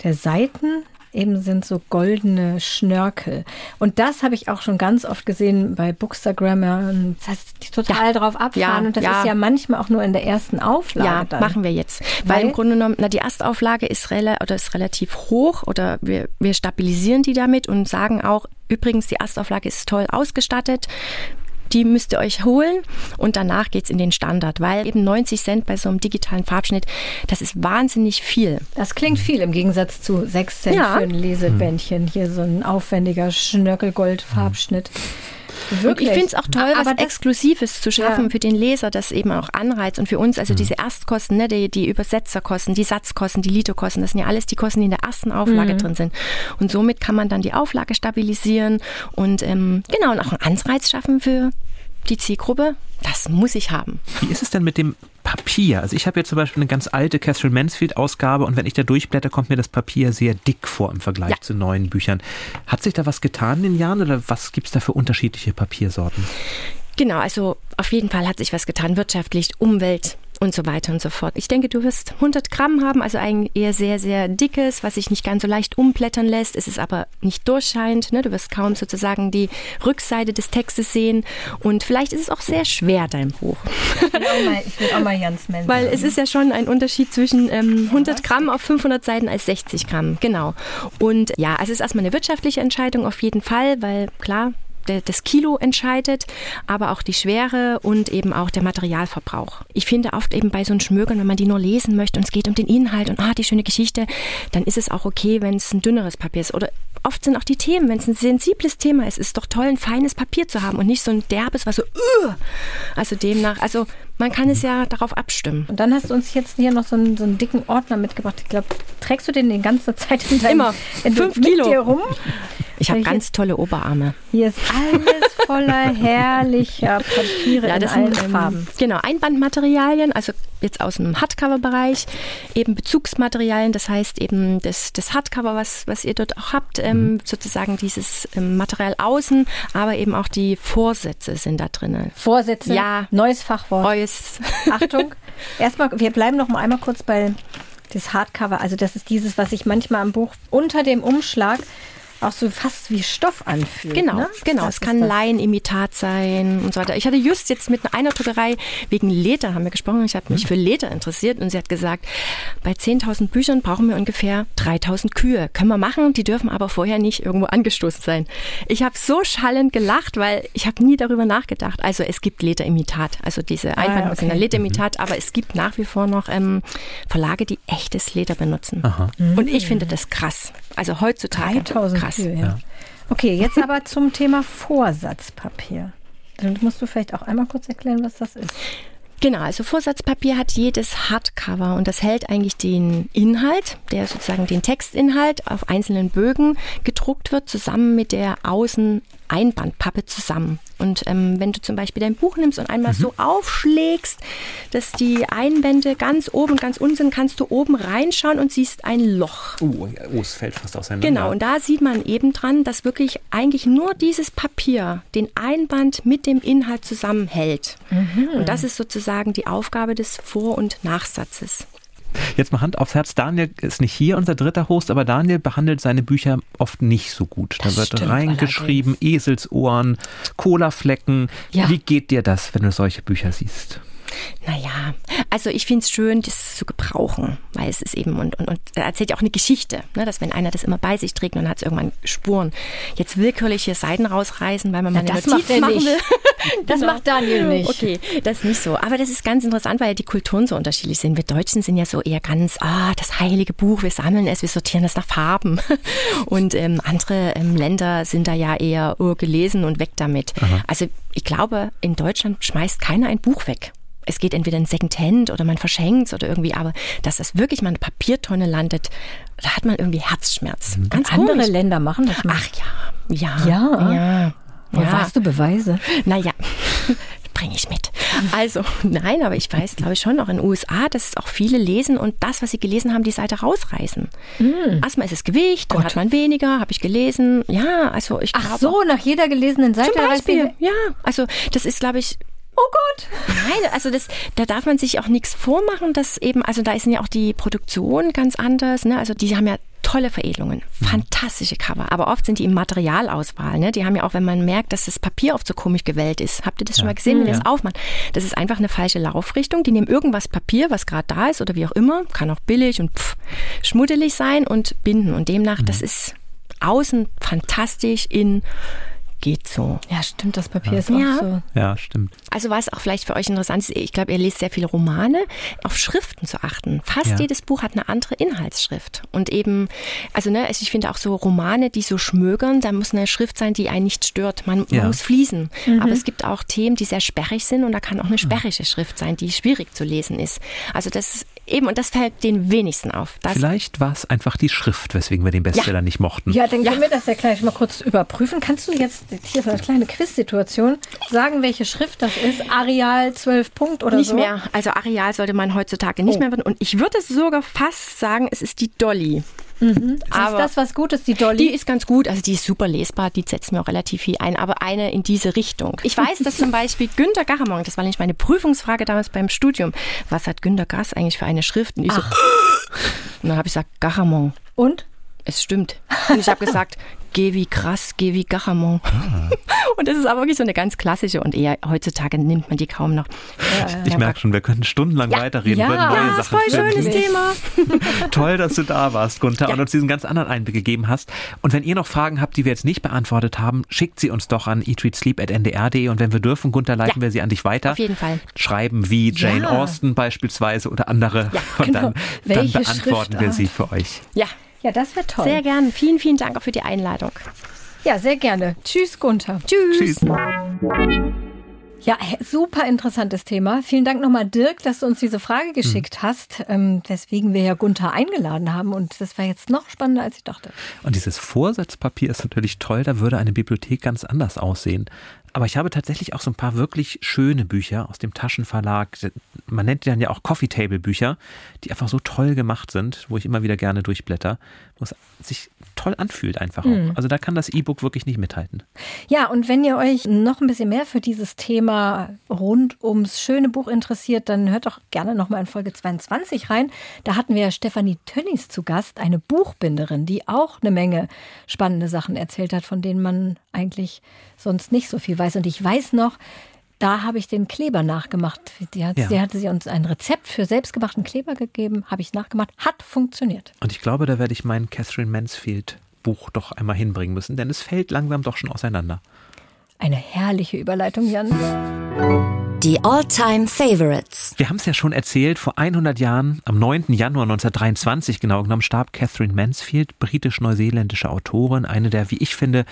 der Seiten eben sind so goldene Schnörkel. Und das habe ich auch schon ganz oft gesehen bei Bookstagrammern. Das heißt, die total ja. drauf abfahren. Ja, und das ja. ist ja manchmal auch nur in der ersten Auflage. Ja, dann. machen wir jetzt. Weil, Weil, im Grunde genommen, na, die Erstauflage ist, rela oder ist relativ hoch oder wir, wir stabilisieren die damit und sagen auch, übrigens, die Erstauflage ist toll ausgestattet die müsst ihr euch holen und danach geht es in den Standard, weil eben 90 Cent bei so einem digitalen Farbschnitt, das ist wahnsinnig viel. Das klingt viel im Gegensatz zu 6 Cent ja. für ein Lesebändchen. Hier so ein aufwendiger Schnörkelgold-Farbschnitt. Wirklich. Und ich finde es auch toll, was Exklusives zu schaffen ja. für den Leser, das eben auch anreizt. Und für uns, also mhm. diese Erstkosten, ne, die, die Übersetzerkosten, die Satzkosten, die Litokosten, das sind ja alles die Kosten, die in der ersten Auflage mhm. drin sind. Und somit kann man dann die Auflage stabilisieren und ähm, genau und auch einen Anreiz schaffen für die Zielgruppe, das muss ich haben. Wie ist es denn mit dem Papier? Also ich habe jetzt zum Beispiel eine ganz alte Catherine Mansfield-Ausgabe und wenn ich da durchblätter, kommt mir das Papier sehr dick vor im Vergleich ja. zu neuen Büchern. Hat sich da was getan in den Jahren oder was gibt es da für unterschiedliche Papiersorten? Genau, also auf jeden Fall hat sich was getan, wirtschaftlich, Umwelt, und so weiter und so fort. Ich denke, du wirst 100 Gramm haben, also ein eher sehr, sehr dickes, was sich nicht ganz so leicht umblättern lässt. Es ist aber nicht durchscheinend. Ne? Du wirst kaum sozusagen die Rückseite des Textes sehen. Und vielleicht ist es auch sehr schwer, dein Buch. Ich will auch mal, ich will auch mal Jans Mensch. Weil es ist ja schon ein Unterschied zwischen ähm, 100 Gramm auf 500 Seiten als 60 Gramm. Genau. Und ja, also es ist erstmal eine wirtschaftliche Entscheidung auf jeden Fall, weil klar, das Kilo entscheidet, aber auch die Schwere und eben auch der Materialverbrauch. Ich finde oft eben bei so einem Schmögern, wenn man die nur lesen möchte und es geht um den Inhalt und ah, die schöne Geschichte, dann ist es auch okay, wenn es ein dünneres Papier ist. Oder oft sind auch die Themen, wenn es ein sensibles Thema ist, ist es doch toll, ein feines Papier zu haben und nicht so ein derbes, was so, uh, also demnach, also man kann es ja darauf abstimmen. Und dann hast du uns jetzt hier noch so einen, so einen dicken Ordner mitgebracht. Ich glaube, trägst du den die ganze Zeit in deinem, Immer. In Fünf Kilo. Dir rum? Ich habe ganz tolle Oberarme. Hier ist alles voller herrlicher Papiere ja, das in sind, allen Farben. Genau, Einbandmaterialien, also jetzt aus dem Hardcover-Bereich, eben Bezugsmaterialien, das heißt eben das, das Hardcover, was, was ihr dort auch habt, ähm, mhm. sozusagen dieses ähm, Material außen, aber eben auch die Vorsätze sind da drin. Vorsätze? Ja. Neues Fachwort. Neues. Achtung, erstmal, wir bleiben noch mal einmal kurz bei das Hardcover. Also das ist dieses, was ich manchmal am Buch unter dem Umschlag auch so fast wie Stoff anfühlt. Genau, ne? genau. Das es kann. Laienimitat sein und so weiter. Ich hatte just jetzt mit einer Druckerei wegen Leder haben wir gesprochen. Ich habe mich Hm. für Leder interessiert und sie hat gesagt, bei 10.000 Büchern brauchen wir ungefähr 3.000 Kühe. Können wir machen, die dürfen aber vorher nicht irgendwo angestoßen sein. Ich habe so schallend gelacht, weil ich habe nie darüber nachgedacht. Also es gibt Lederimitat, also diese Einbandmuster Ah, okay. sind Lederimitat, aber es gibt nach wie vor noch ähm, Verlage, die echtes Leder benutzen. Und ich finde das krass. Also heutzutage 3000 krass. Kühe, ja. Okay, jetzt aber zum Thema Vorsatzpapier. Dann musst du vielleicht auch einmal kurz erklären, was das ist. Genau, also Vorsatzpapier hat jedes Hardcover und das hält eigentlich den Inhalt, der sozusagen den Textinhalt auf einzelnen Bögen gedruckt wird, zusammen mit der Außeneinbandpappe zusammen. Und ähm, wenn du zum Beispiel dein Buch nimmst und einmal so aufschlägst, dass die Einbände ganz oben und ganz unten sind, kannst du oben reinschauen und siehst ein Loch. Oh, oh, es fällt fast auseinander. Genau, und da sieht man eben dran, dass wirklich eigentlich nur dieses Papier den Einband mit dem Inhalt zusammenhält. Und das ist sozusagen die Aufgabe des Vor- und Nachsatzes. Jetzt mal Hand aufs Herz. Daniel ist nicht hier, unser dritter Host, aber Daniel behandelt seine Bücher oft nicht so gut. Da Das wird stimmt reingeschrieben, Eselsohren, Colaflecken. Ja. Wie geht dir das, wenn du solche Bücher siehst? Naja, also ich finde es schön, das zu gebrauchen, weil es ist eben, und, und, und er erzählt ja auch eine Geschichte, ne, dass wenn einer das immer bei sich trägt und dann hat es irgendwann Spuren, jetzt willkürlich hier Seiten rausreißen, weil man mal eine das Notiz macht machen nicht. will. Das Genau. macht Daniel nicht. Okay, das ist nicht so. Aber das ist ganz interessant, weil die Kulturen so unterschiedlich sind. Wir Deutschen sind ja so eher ganz, ah, das heilige Buch, wir sammeln es, wir sortieren es nach Farben. Und ähm, andere ähm, Länder sind da ja eher oh, gelesen und weg damit. Also ich glaube, in Deutschland schmeißt keiner ein Buch weg. Es geht entweder in Secondhand oder man verschenkt es oder irgendwie, aber dass das wirklich mal eine Papiertonne landet, da hat man irgendwie Herzschmerz. Ganz Andere komisch. Länder machen das mal. Ach ja, ja, Ja? ja. Wo ja. hast du Beweise? Naja, bringe ich mit. Also, nein, aber ich weiß, glaube ich, schon auch in den USA, dass auch viele lesen und das, was sie gelesen haben, die Seite rausreißen. Erstmal ist es Gewicht, dann hat man weniger, habe ich gelesen. Ja, also ich Ach glaube. so, nach jeder gelesenen Seite. Zum Beispiel, ja. Also das ist, glaube ich, Oh Gott. Nein, also das, da darf man sich auch nichts vormachen, dass eben, also da ist ja auch die Produktion ganz anders, ne? Also die haben ja tolle Veredelungen, fantastische Cover, aber oft sind die im Materialauswahl, ne? Die haben ja auch, wenn man merkt, dass das Papier oft so komisch gewellt ist. Habt ihr das schon mal gesehen, wenn ihr das aufmacht? Das ist einfach eine falsche Laufrichtung. Die nehmen irgendwas Papier, was gerade da ist oder wie auch immer, kann auch billig und pff, schmuddelig sein und binden und demnach, das ist außen fantastisch, in geht so. Ja, stimmt, das Papier ist auch Ja. so. Ja, stimmt. Also was auch vielleicht für euch interessant ist, ich glaube, ihr lest sehr viele Romane, auf Schriften zu achten. Fast Ja. jedes Buch hat eine andere Inhaltsschrift. Und eben, also ne, also ich finde auch so Romane, die so schmögern, da muss eine Schrift sein, die einen nicht stört. Man, Ja. man muss fließen. Aber es gibt auch Themen, die sehr sperrig sind und da kann auch eine sperrige Schrift sein, die schwierig zu lesen ist. Also das ist eben, und das fällt den wenigsten auf. Das, Vielleicht war es einfach die Schrift, weswegen wir den Bestseller nicht mochten. Ja, dann können wir das ja gleich mal kurz überprüfen. Kannst du jetzt hier für eine kleine Quiz-Situation sagen, welche Schrift das ist? Areal 12 Punkt oder nicht so? mehr. Also Areal sollte man heutzutage nicht Oh. mehr. Und ich würde sogar fast sagen, es ist die Dolly. Ist Aber- das was Gutes, die Dolly? Die ist ganz gut, also die ist super lesbar, die setzt mir auch relativ viel ein, aber eine in diese Richtung. Ich weiß, dass zum Beispiel Günter Garamond, das war nämlich meine Prüfungsfrage damals beim Studium, was hat Günter Grass eigentlich für eine Schrift? Und ich so, und dann habe ich gesagt, Garamond. Und? Es stimmt. Und ich habe gesagt, geh wie krass, geh wie Garamond. Und das ist aber wirklich so eine ganz klassische und eher heutzutage nimmt man die kaum noch. Ich merke schon, wir könnten stundenlang Ja. weiterreden, Ja. würden neue Ja, Sachen voll finden. schönes Thema. Toll, dass du da warst, Gunther, Ja. und uns diesen ganz anderen Einblick gegeben hast. Und wenn ihr noch Fragen habt, die wir jetzt nicht beantwortet haben, schickt sie uns doch an eatreadsleep.ndr.de und wenn wir dürfen, Gunther, leiten Ja. wir sie an dich weiter. Auf jeden Fall. Schreiben wie Jane Ja. Austen beispielsweise oder andere. und genau. dann, dann beantworten wir Schriftart? sie für euch. Ja, Ja, das wäre toll. sehr gern. Vielen, vielen Dank auch für die Einladung. ja, sehr gerne. Tschüss, Gunther. Tschüss. Tschüss. Ja, super interessantes Thema. Vielen Dank nochmal, Dirk, dass du uns diese Frage geschickt hast, ähm, weswegen wir ja Gunther eingeladen haben. Und das war jetzt noch spannender, als ich dachte. Und dieses Vorsatzpapier ist natürlich toll, da würde eine Bibliothek ganz anders aussehen. Aber ich habe tatsächlich auch so ein paar wirklich schöne Bücher aus dem Taschenverlag. Man nennt die dann ja auch Coffee Table Bücher, die einfach so toll gemacht sind, wo ich immer wieder gerne durchblätter, wo es sich toll anfühlt einfach auch. Mhm. Also da kann das E-Book wirklich nicht mithalten. Ja, und wenn ihr euch noch ein bisschen mehr für dieses Thema rund ums schöne Buch interessiert, dann hört doch gerne nochmal in Folge 22 rein. Da hatten wir Stefanie Tönnies zu Gast, eine Buchbinderin, die auch eine Menge spannende Sachen erzählt hat, von denen man eigentlich sonst nicht so viel weiß. Und ich weiß noch, da habe ich den Kleber nachgemacht. Die hat, ja. Die hatte sie uns ein Rezept für selbstgemachten Kleber gegeben, habe ich nachgemacht, hat funktioniert. Und ich glaube, da werde ich mein Catherine Mansfield Buch doch einmal hinbringen müssen, denn es fällt langsam doch schon auseinander. Eine herrliche Überleitung, Jan. Die All-Time Favorites. Wir haben es ja schon erzählt, vor 100 Jahren, am 9. Januar 1923 genau genommen, starb Catherine Mansfield, britisch-neuseeländische Autorin, eine der, wie ich finde,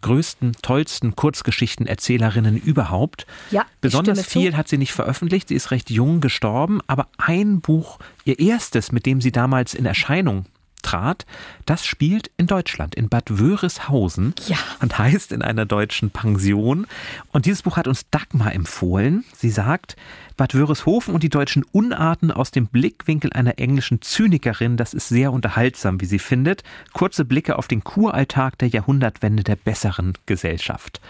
größten, tollsten Kurzgeschichtenerzählerinnen überhaupt. Ja, Besonders viel zu. hat sie nicht veröffentlicht, sie ist recht jung gestorben, aber ein Buch, ihr erstes, mit dem sie damals in Erscheinung trat, das spielt in Deutschland, in Bad Wörishausen ja. und heißt in einer deutschen Pension. Und dieses Buch hat uns Dagmar empfohlen. Sie sagt, Bad Wörishofen und die deutschen Unarten aus dem Blickwinkel einer englischen Zynikerin, das ist sehr unterhaltsam, wie sie findet. Kurze Blicke auf den Kuralltag der Jahrhundertwende der besseren Gesellschaft.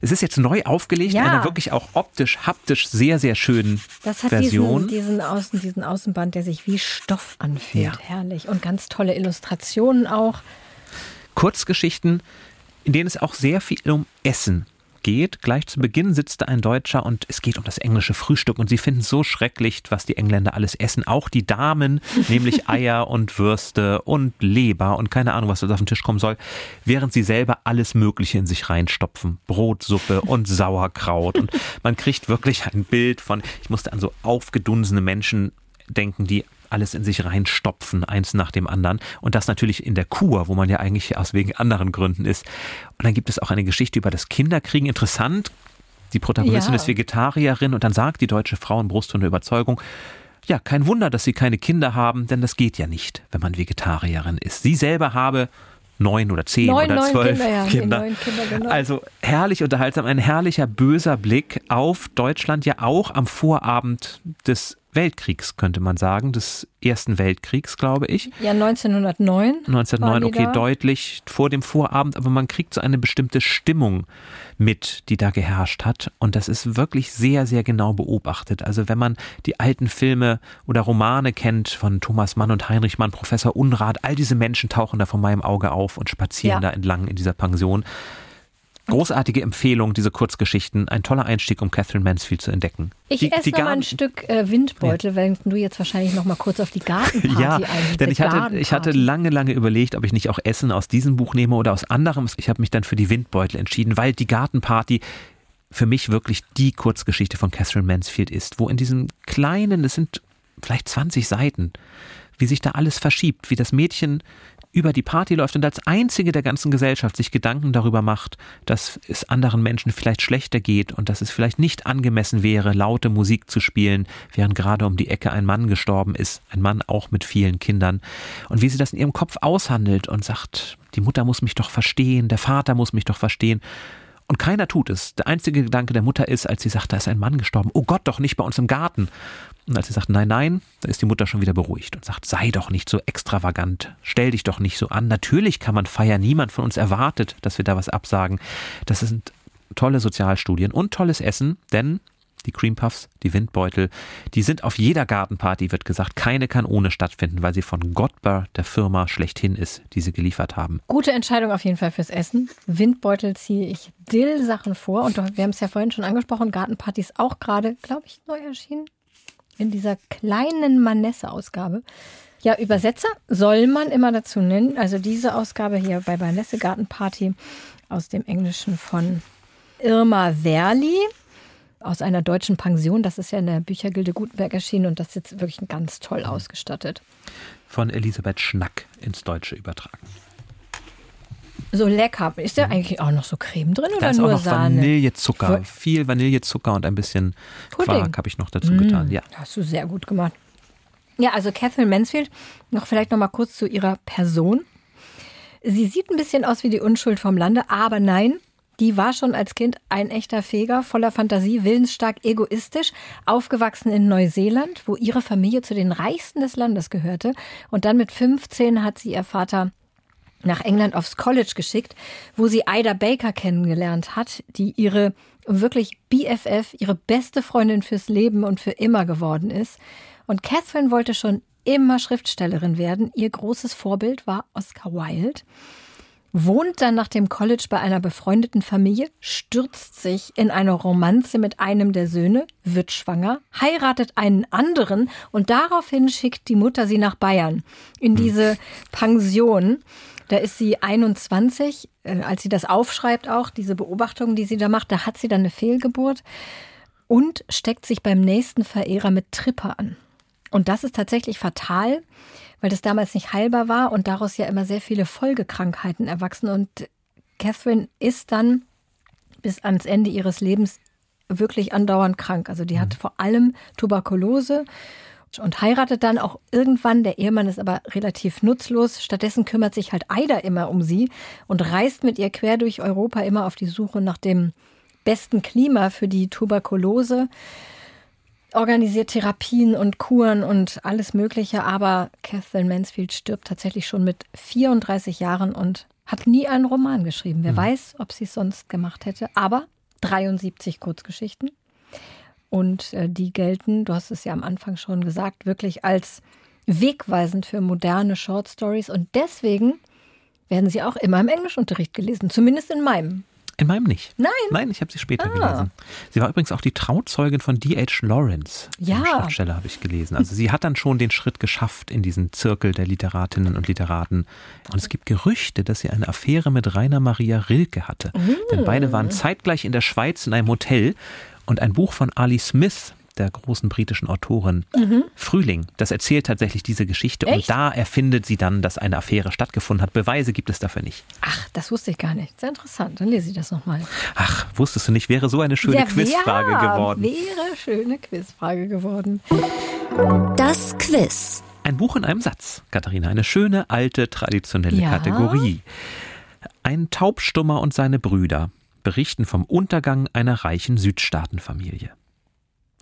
Es ist jetzt neu aufgelegt, ja. einer wirklich auch optisch, haptisch sehr, sehr schönen das hat Version. Diesen, diesen, Außen, diesen Außenband, der sich wie Stoff anfühlt. Ja. Herrlich. Und ganz tolle Illustrationen auch. Kurzgeschichten, in denen es auch sehr viel um Essen geht. Gleich zu Beginn sitzt da ein Deutscher und es geht um das englische Frühstück und sie finden es so schrecklich, was die Engländer alles essen. Auch die Damen, nämlich Eier und Würste und Leber und keine Ahnung, was da auf den Tisch kommen soll, während sie selber alles Mögliche in sich reinstopfen. Brotsuppe und Sauerkraut und man kriegt wirklich ein Bild von, ich musste an so aufgedunsene Menschen denken, die alles in sich reinstopfen, eins nach dem anderen. Und das natürlich in der Kur, wo man ja eigentlich aus wegen anderen Gründen ist. Und dann gibt es auch eine Geschichte über das Kinderkriegen. Interessant. Die Protagonistin ja. ist Vegetarierin und dann sagt die deutsche Frau in Brust und Überzeugung, ja, kein Wunder, dass sie keine Kinder haben, denn das geht ja nicht, wenn man Vegetarierin ist. Sie selber habe neun oder zehn neun, oder zwölf Kinder. Ja, Kinder. Kinder genau. Also herrlich unterhaltsam, ein herrlicher böser Blick auf Deutschland, ja auch am Vorabend des Weltkriegs, könnte man sagen, des Ersten Weltkriegs, glaube ich. Ja, 1909. 1909, okay, da. deutlich vor dem Vorabend, aber man kriegt so eine bestimmte Stimmung mit, die da geherrscht hat. Und das ist wirklich sehr, sehr genau beobachtet. Also wenn man die alten Filme oder Romane kennt von Thomas Mann und Heinrich Mann, Professor Unrat, all diese Menschen tauchen da vor meinem Auge auf und spazieren ja. da entlang in dieser Pension. Großartige Empfehlung, diese Kurzgeschichten. Ein toller Einstieg, um Catherine Mansfield zu entdecken. Ich die, esse die mal ein Stück äh, Windbeutel, ja. wenn du jetzt wahrscheinlich noch mal kurz auf die Gartenparty Ja, denn ich hatte, ich hatte lange, lange überlegt, ob ich nicht auch Essen aus diesem Buch nehme oder aus anderem. Ich habe mich dann für die Windbeutel entschieden, weil die Gartenparty für mich wirklich die Kurzgeschichte von Catherine Mansfield ist, wo in diesem kleinen, es sind vielleicht 20 Seiten, wie sich da alles verschiebt, wie das Mädchen über die Party läuft und als einzige der ganzen Gesellschaft sich Gedanken darüber macht, dass es anderen Menschen vielleicht schlechter geht und dass es vielleicht nicht angemessen wäre, laute Musik zu spielen, während gerade um die Ecke ein Mann gestorben ist, ein Mann auch mit vielen Kindern. Und wie sie das in ihrem Kopf aushandelt und sagt, die Mutter muss mich doch verstehen, der Vater muss mich doch verstehen. Und keiner tut es. Der einzige Gedanke der Mutter ist, als sie sagt, da ist ein Mann gestorben. Oh Gott, doch nicht bei uns im Garten. Und als sie sagt, nein, nein, da ist die Mutter schon wieder beruhigt und sagt, sei doch nicht so extravagant, stell dich doch nicht so an. Natürlich kann man feiern, niemand von uns erwartet, dass wir da was absagen. Das sind tolle Sozialstudien und tolles Essen, denn die Cream Puffs, die Windbeutel, die sind auf jeder Gartenparty, wird gesagt. Keine kann ohne stattfinden, weil sie von Gottbar, der Firma schlechthin ist, die sie geliefert haben. Gute Entscheidung auf jeden Fall fürs Essen. Windbeutel ziehe ich Dill-Sachen vor. Und wir haben es ja vorhin schon angesprochen, Gartenparty ist auch gerade, glaube ich, neu erschienen. In dieser kleinen Manesse-Ausgabe. Ja, Übersetzer soll man immer dazu nennen. Also diese Ausgabe hier bei Manesse Gartenparty aus dem Englischen von Irma Werli aus einer deutschen Pension. Das ist ja in der Büchergilde Gutenberg erschienen und das ist jetzt wirklich ganz toll ausgestattet. Von Elisabeth Schnack ins Deutsche übertragen. So lecker. Ist da eigentlich auch noch so Creme drin da oder ist nur auch noch Sahne? Vanillezucker. Viel Vanillezucker und ein bisschen Pudding. Quark habe ich noch dazu mmh, getan. Ja. Hast du sehr gut gemacht. Ja, also Catherine Mansfield, noch vielleicht noch mal kurz zu ihrer Person. Sie sieht ein bisschen aus wie die Unschuld vom Lande, aber nein, die war schon als Kind ein echter Feger, voller Fantasie, willensstark, egoistisch, aufgewachsen in Neuseeland, wo ihre Familie zu den reichsten des Landes gehörte. Und dann mit 15 hat sie ihr Vater nach England aufs College geschickt, wo sie Ida Baker kennengelernt hat, die ihre wirklich BFF, ihre beste Freundin fürs Leben und für immer geworden ist. Und Catherine wollte schon immer Schriftstellerin werden. Ihr großes Vorbild war Oscar Wilde wohnt dann nach dem College bei einer befreundeten Familie, stürzt sich in eine Romanze mit einem der Söhne, wird schwanger, heiratet einen anderen und daraufhin schickt die Mutter sie nach Bayern in hm. diese Pension. Da ist sie 21, äh, als sie das aufschreibt auch, diese Beobachtungen, die sie da macht, da hat sie dann eine Fehlgeburt und steckt sich beim nächsten Verehrer mit Tripper an. Und das ist tatsächlich fatal weil das damals nicht heilbar war und daraus ja immer sehr viele Folgekrankheiten erwachsen. Und Catherine ist dann bis ans Ende ihres Lebens wirklich andauernd krank. Also die mhm. hat vor allem Tuberkulose und heiratet dann auch irgendwann. Der Ehemann ist aber relativ nutzlos. Stattdessen kümmert sich halt Aida immer um sie und reist mit ihr quer durch Europa immer auf die Suche nach dem besten Klima für die Tuberkulose organisiert Therapien und Kuren und alles Mögliche, aber Catherine Mansfield stirbt tatsächlich schon mit 34 Jahren und hat nie einen Roman geschrieben. Wer mhm. weiß, ob sie es sonst gemacht hätte, aber 73 Kurzgeschichten. Und äh, die gelten, du hast es ja am Anfang schon gesagt, wirklich als wegweisend für moderne Short Stories. Und deswegen werden sie auch immer im Englischunterricht gelesen, zumindest in meinem. In meinem nicht. Nein. Nein, ich habe sie später ah. gelesen. Sie war übrigens auch die Trauzeugin von D.H. Lawrence. Ja. Schriftsteller habe ich gelesen. Also sie hat dann schon den Schritt geschafft in diesen Zirkel der Literatinnen und Literaten. Und es gibt Gerüchte, dass sie eine Affäre mit Rainer Maria Rilke hatte. Mm. Denn beide waren zeitgleich in der Schweiz in einem Hotel. Und ein Buch von Ali Smith, der großen britischen Autorin mhm. Frühling. Das erzählt tatsächlich diese Geschichte Echt? und da erfindet sie dann, dass eine Affäre stattgefunden hat. Beweise gibt es dafür nicht. Ach, das wusste ich gar nicht. Sehr interessant. Dann lese ich das nochmal. Ach, wusstest du nicht, wäre so eine schöne ja, Quizfrage ja, geworden. Wäre schöne Quizfrage geworden. Das Quiz. Ein Buch in einem Satz, Katharina. Eine schöne, alte, traditionelle ja. Kategorie. Ein Taubstummer und seine Brüder berichten vom Untergang einer reichen Südstaatenfamilie.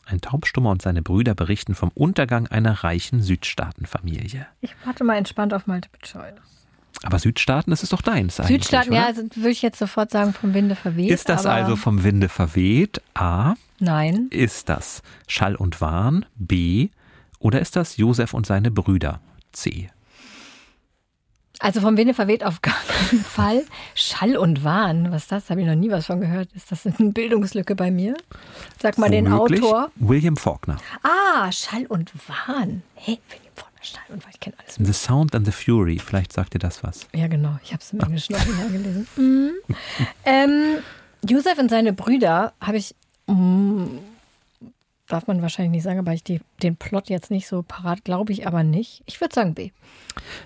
Ein Taubstummer und seine Brüder berichten vom Untergang einer reichen Südstaatenfamilie. Ich warte mal entspannt auf Multiple Choice. Aber Südstaaten, das ist doch deins eigentlich. Südstaaten, oder? ja, also würde ich jetzt sofort sagen, vom Winde verweht. Ist das also vom Winde verweht? A. Nein. Ist das Schall und Wahn? B. Oder ist das Josef und seine Brüder? C. Also vom Winde verweht auf gar keinen Fall. Schall und Wahn, was ist das? Habe ich noch nie was von gehört. Ist das eine Bildungslücke bei mir? Sag mal Womöglich den Autor. William Faulkner. Ah, Schall und Wahn. Hey, William Faulkner, Schall und Wahn, ich kenne alles. The Sound and the Fury, vielleicht sagt dir das was. Ja, genau. Ich habe es im Englischen noch nicht gelesen. Mhm. Ähm, Josef und seine Brüder habe ich... Mm, darf man wahrscheinlich nicht sagen, aber ich die, den Plot jetzt nicht so parat, glaube ich aber nicht. Ich würde sagen B.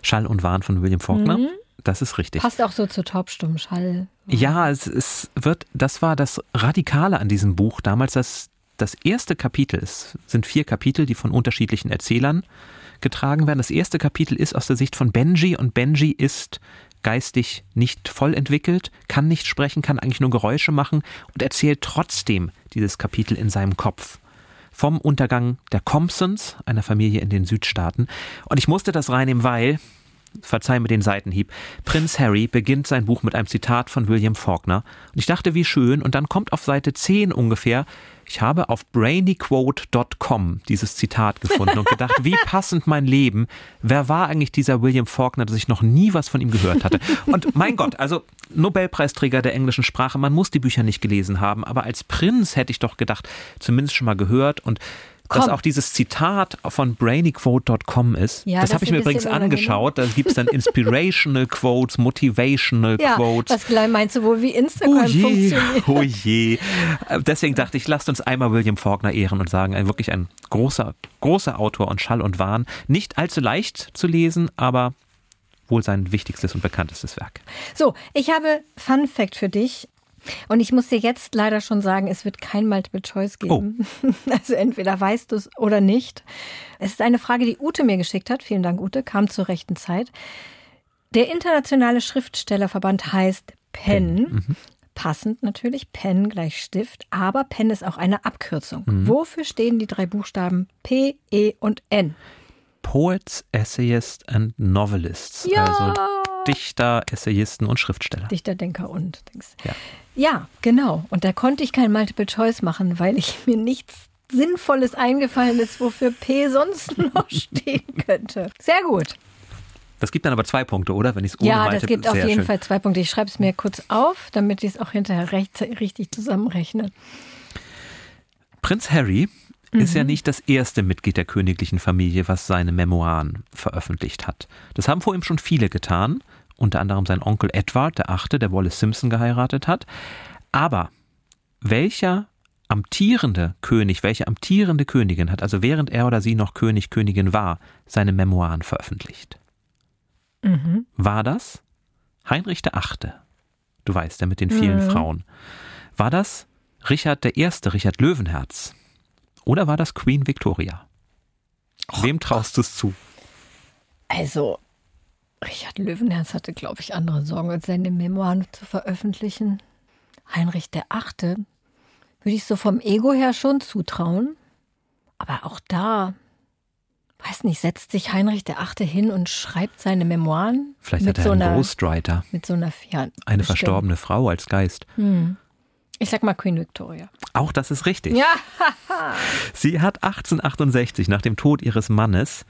Schall und Wahn von William Faulkner. Mhm. Das ist richtig. Passt auch so zu Taubstumm, Schall. Ja, es, es wird, das war das Radikale an diesem Buch damals, dass das erste Kapitel, es sind vier Kapitel, die von unterschiedlichen Erzählern getragen werden. Das erste Kapitel ist aus der Sicht von Benji und Benji ist geistig nicht voll entwickelt, kann nicht sprechen, kann eigentlich nur Geräusche machen und erzählt trotzdem dieses Kapitel in seinem Kopf vom Untergang der Compsons, einer Familie in den Südstaaten. Und ich musste das reinnehmen, weil, verzeih mir den Seitenhieb, Prinz Harry beginnt sein Buch mit einem Zitat von William Faulkner. Und ich dachte, wie schön. Und dann kommt auf Seite 10 ungefähr ich habe auf brainyquote.com dieses Zitat gefunden und gedacht, wie passend mein Leben. Wer war eigentlich dieser William Faulkner, dass ich noch nie was von ihm gehört hatte? Und mein Gott, also Nobelpreisträger der englischen Sprache, man muss die Bücher nicht gelesen haben, aber als Prinz hätte ich doch gedacht, zumindest schon mal gehört und dass auch dieses Zitat von brainyquote.com ist. Ja, das, das habe ich mir übrigens angeschaut. Da gibt es dann Inspirational Quotes, Motivational ja, Quotes. Was meinst du wohl, wie Instagram oh je, funktioniert? Oh je. Deswegen dachte ich, lasst uns einmal William Faulkner ehren und sagen, ein, wirklich ein großer, großer Autor und Schall und Wahn. Nicht allzu leicht zu lesen, aber wohl sein wichtigstes und bekanntestes Werk. So, ich habe Fun Fact für dich. Und ich muss dir jetzt leider schon sagen, es wird kein Multiple Choice geben. Oh. Also entweder weißt du es oder nicht. Es ist eine Frage, die Ute mir geschickt hat. Vielen Dank, Ute. Kam zur rechten Zeit. Der internationale Schriftstellerverband heißt PEN. Mhm. passend natürlich, Pen gleich Stift, aber Pen ist auch eine Abkürzung. Mhm. Wofür stehen die drei Buchstaben P, E und N? Poets, Essayists and Novelists. Ja. Also Dichter, Essayisten und Schriftsteller. Dichter, Denker und Dings. Ja. Ja, genau. Und da konnte ich kein Multiple Choice machen, weil ich mir nichts Sinnvolles eingefallen ist, wofür P sonst noch stehen könnte. Sehr gut. Das gibt dann aber zwei Punkte, oder? Wenn ich es ohne Ja, das gibt auf jeden schön. Fall zwei Punkte. Ich schreibe es mir kurz auf, damit ich es auch hinterher recht, richtig zusammenrechne. Prinz Harry ist Mhm. ja nicht das erste Mitglied der königlichen Familie, was seine Memoiren veröffentlicht hat. Das haben vor ihm schon viele getan, unter anderem sein Onkel Edward, der Achte, der Wallace Simpson geheiratet hat. Aber welcher amtierende König, welche amtierende Königin hat also während er oder sie noch König, Königin war, seine Memoiren veröffentlicht? Mhm. War das Heinrich der Achte? Du weißt, der mit den vielen Mhm. Frauen. War das Richard der Erste, Richard Löwenherz? Oder war das Queen Victoria? Wem traust du es zu? Also, Richard Löwenherz hatte, glaube ich, andere Sorgen, als seine Memoiren zu veröffentlichen. Heinrich der Achte würde ich so vom Ego her schon zutrauen. Aber auch da, weiß nicht, setzt sich Heinrich der Achte hin und schreibt seine Memoiren Vielleicht mit hat er so einen einer, Ghostwriter, mit so einer, ja, eine bestimmt. verstorbene Frau als Geist. Ich sag mal Queen Victoria. Auch das ist richtig. Ja, Sie hat 1868 nach dem Tod ihres Mannes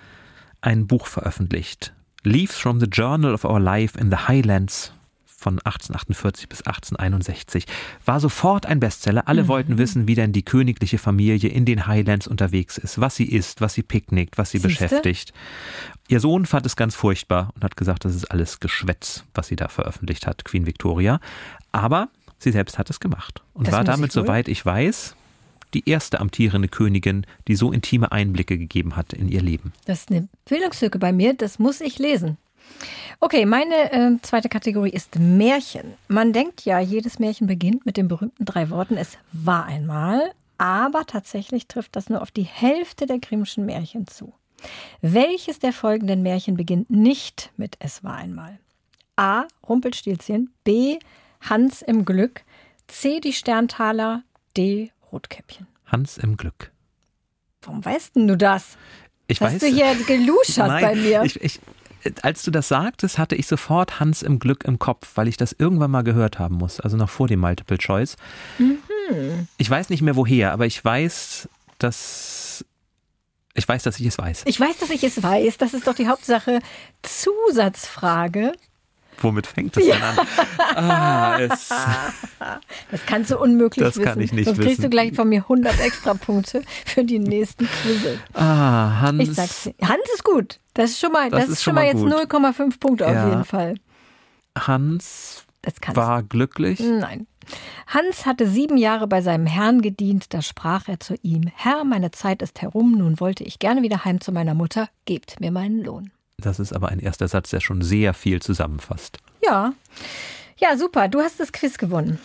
ein Buch veröffentlicht. Leaves from the Journal of Our Life in the Highlands von 1848 bis 1861. War sofort ein Bestseller. Alle wollten wissen, wie denn die königliche Familie in den Highlands unterwegs ist, was sie isst, was sie picknickt, was sie Siehste? beschäftigt. Ihr Sohn fand es ganz furchtbar und hat gesagt, das ist alles Geschwätz, was sie da veröffentlicht hat, Queen Victoria. Aber sie selbst hat es gemacht und Das war damit, ich soweit ich weiß, die erste amtierende Königin, die so intime Einblicke gegeben hat in ihr Leben. Das ist eine Bildungslücke bei mir, das muss ich lesen. Okay, meine äh, zweite Kategorie ist Märchen. Man denkt ja, jedes Märchen beginnt mit den berühmten drei Worten, es war einmal, aber tatsächlich trifft das nur auf die Hälfte der Grimmschen Märchen zu. Welches der folgenden Märchen beginnt nicht mit Es war einmal? A. Rumpelstilzchen, B. Hans im Glück, C. Die Sterntaler, D. Rotkäppchen. Hans im Glück. Warum weißt denn du das? Ich Hast weiß. du hier geluschert Nein, bei mir? Ich, ich, als du das sagtest, hatte ich sofort Hans im Glück im Kopf, weil ich das irgendwann mal gehört haben muss, also noch vor dem Multiple Choice. Mhm. Ich weiß nicht mehr woher, aber ich weiß, dass ich weiß, dass ich es weiß. Ich weiß, dass ich es weiß. Das ist doch die Hauptsache. Zusatzfrage. Womit fängt es denn an? Ah, es, Das kannst du unmöglich Das wissen. kann ich nicht Sonst kriegst wissen. du gleich von mir 100 extra Punkte für die nächsten Quizze. ah, Hans. Ich sag's dir. Hans ist gut. Das ist schon mal, Das das, ist schon mal jetzt gut. 0,5 Punkte Ja. auf jeden Fall. Hans Das war glücklich. Nein. Hans hatte sieben Jahre bei seinem Herrn gedient, da sprach er zu ihm, Herr, meine Zeit ist herum, nun wollte ich gerne wieder heim zu meiner Mutter, gebt mir meinen Lohn. Das ist aber ein erster Satz, der schon sehr viel zusammenfasst. Ja. Ja, super. Du hast das Quiz gewonnen.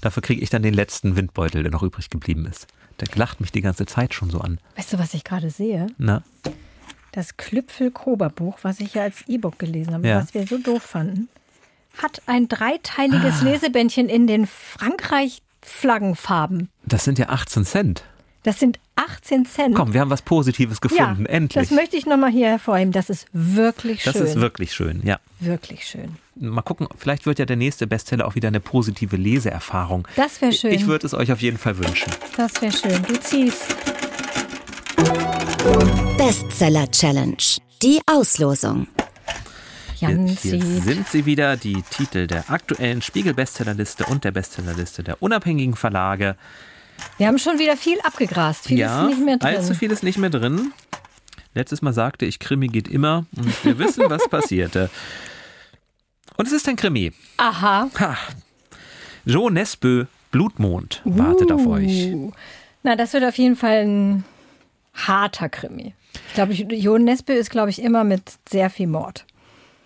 Dafür kriege ich dann den letzten Windbeutel, der noch übrig geblieben ist. Der lacht mich die ganze Zeit schon so an. Weißt du, was ich gerade sehe? Na, Das Klüpfel-Kober-Buch, was ich ja als E-Book gelesen habe, Ja. was wir so doof fanden, hat ein dreiteiliges Lesebändchen in den Frankreich-Flaggenfarben. das sind ja 18 Cent. Das sind 18 Cent. Komm, wir haben was Positives gefunden. ja, Endlich. Das möchte ich nochmal hier hervorheben. Das ist wirklich schön. Das ist wirklich schön, ja. wirklich schön. Mal gucken, vielleicht wird ja der nächste Bestseller auch wieder eine positive Leseerfahrung. Das wäre schön. Ich würde es euch auf jeden Fall wünschen. das wäre schön. Du ziehst. Bestseller Challenge. Die Auslosung. Hier, hier sind sie wieder, die Titel der aktuellen Spiegel-Bestsellerliste und der Bestsellerliste der unabhängigen Verlage. Wir haben schon wieder viel abgegrast. Viel ja, ist nicht mehr drin. allzu viel ist nicht mehr drin. Letztes Mal sagte ich, Krimi geht immer und wir wissen, was passierte. Und es ist ein Krimi. Aha. Ha. Jo Nesbø, Blutmond, wartet auf euch. Uh. Na, das wird auf jeden Fall ein harter Krimi. Ich glaube, Jo Nesbø ist, glaube ich, immer mit sehr viel Mord.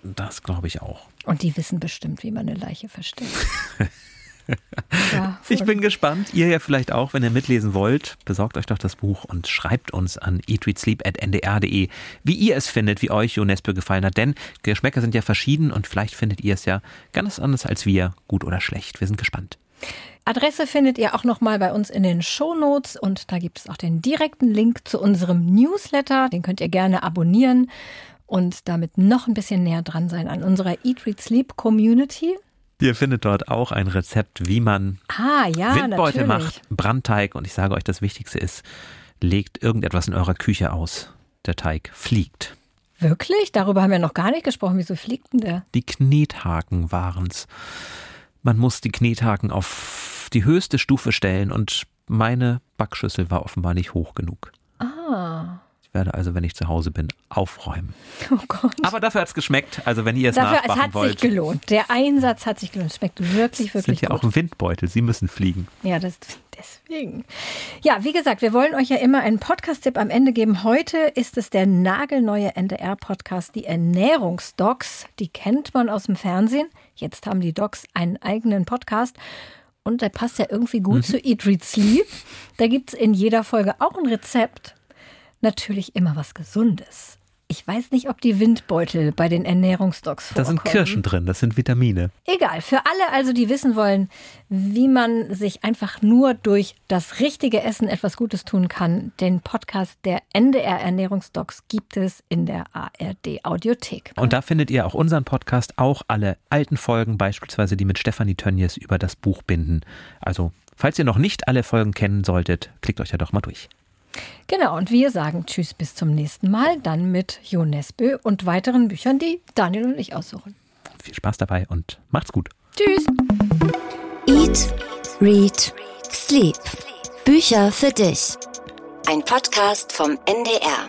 Das glaube ich auch. Und die wissen bestimmt, wie man eine Leiche versteckt. Ja, Ich bin gespannt. Ihr ja vielleicht auch, wenn ihr mitlesen wollt. Besorgt euch doch das Buch und schreibt uns an eatreadsleep.ndr.de, wie ihr es findet, wie euch Jonesbö gefallen hat. Denn Geschmäcker sind ja verschieden und vielleicht findet ihr es ja ganz anders als wir, gut oder schlecht. Wir sind gespannt. Adresse findet ihr auch nochmal bei uns in den Shownotes und da gibt es auch den direkten Link zu unserem Newsletter. Den könnt ihr gerne abonnieren und damit noch ein bisschen näher dran sein an unserer Eat, Read, Sleep Community. Ihr findet dort auch ein Rezept, wie man Ah, ja, Windbeutel natürlich. macht, Brandteig. Und ich sage euch, das Wichtigste ist, legt irgendetwas in eurer Küche aus. Der Teig fliegt. Wirklich? Darüber haben wir noch gar nicht gesprochen. Wieso fliegt denn der? Die Knethaken waren's. Man muss die Knethaken auf die höchste Stufe stellen und meine Backschüssel war offenbar nicht hoch genug. Ah, werde also, wenn ich zu Hause bin, aufräumen. oh Gott. Aber dafür hat's geschmeckt. Also wenn ihr es Dafür, es nachmachen hat wollt, sich gelohnt. Der Einsatz hat sich gelohnt. Schmeckt wirklich, sind wirklich ja gut. auch Windbeutel. Sie müssen fliegen. Ja, das, deswegen. Ja, wie gesagt, wir wollen euch ja immer einen Podcast-Tipp am Ende geben. Heute ist es der nagelneue NDR-Podcast, die Ernährungsdocs. Die kennt man aus dem Fernsehen. Jetzt haben die Docs einen eigenen Podcast. Und der passt ja irgendwie gut zu Eat, Read, Sleep. Da gibt es in jeder Folge auch ein Rezept. Natürlich immer was Gesundes. Ich weiß nicht, ob die Windbeutel bei den Ernährungsdocs Da vorkommen. sind Kirschen drin, das sind Vitamine. Egal, für alle also, die wissen wollen, wie man sich einfach nur durch das richtige Essen etwas Gutes tun kann, den Podcast der NDR Ernährungsdocs gibt es in der ARD Audiothek. Und da findet ihr auch unseren Podcast, auch alle alten Folgen, beispielsweise die mit Stefanie Tönnies über das Buch Binden. Also, falls ihr noch nicht alle Folgen kennen solltet, klickt euch da doch mal durch. Genau, und wir sagen Tschüss bis zum nächsten Mal, dann mit Jo Nesbø und weiteren Büchern, die Daniel und ich aussuchen. Viel Spaß dabei und macht's gut. Tschüss! Eat, Read, Sleep. Bücher für dich. Ein Podcast vom NDR.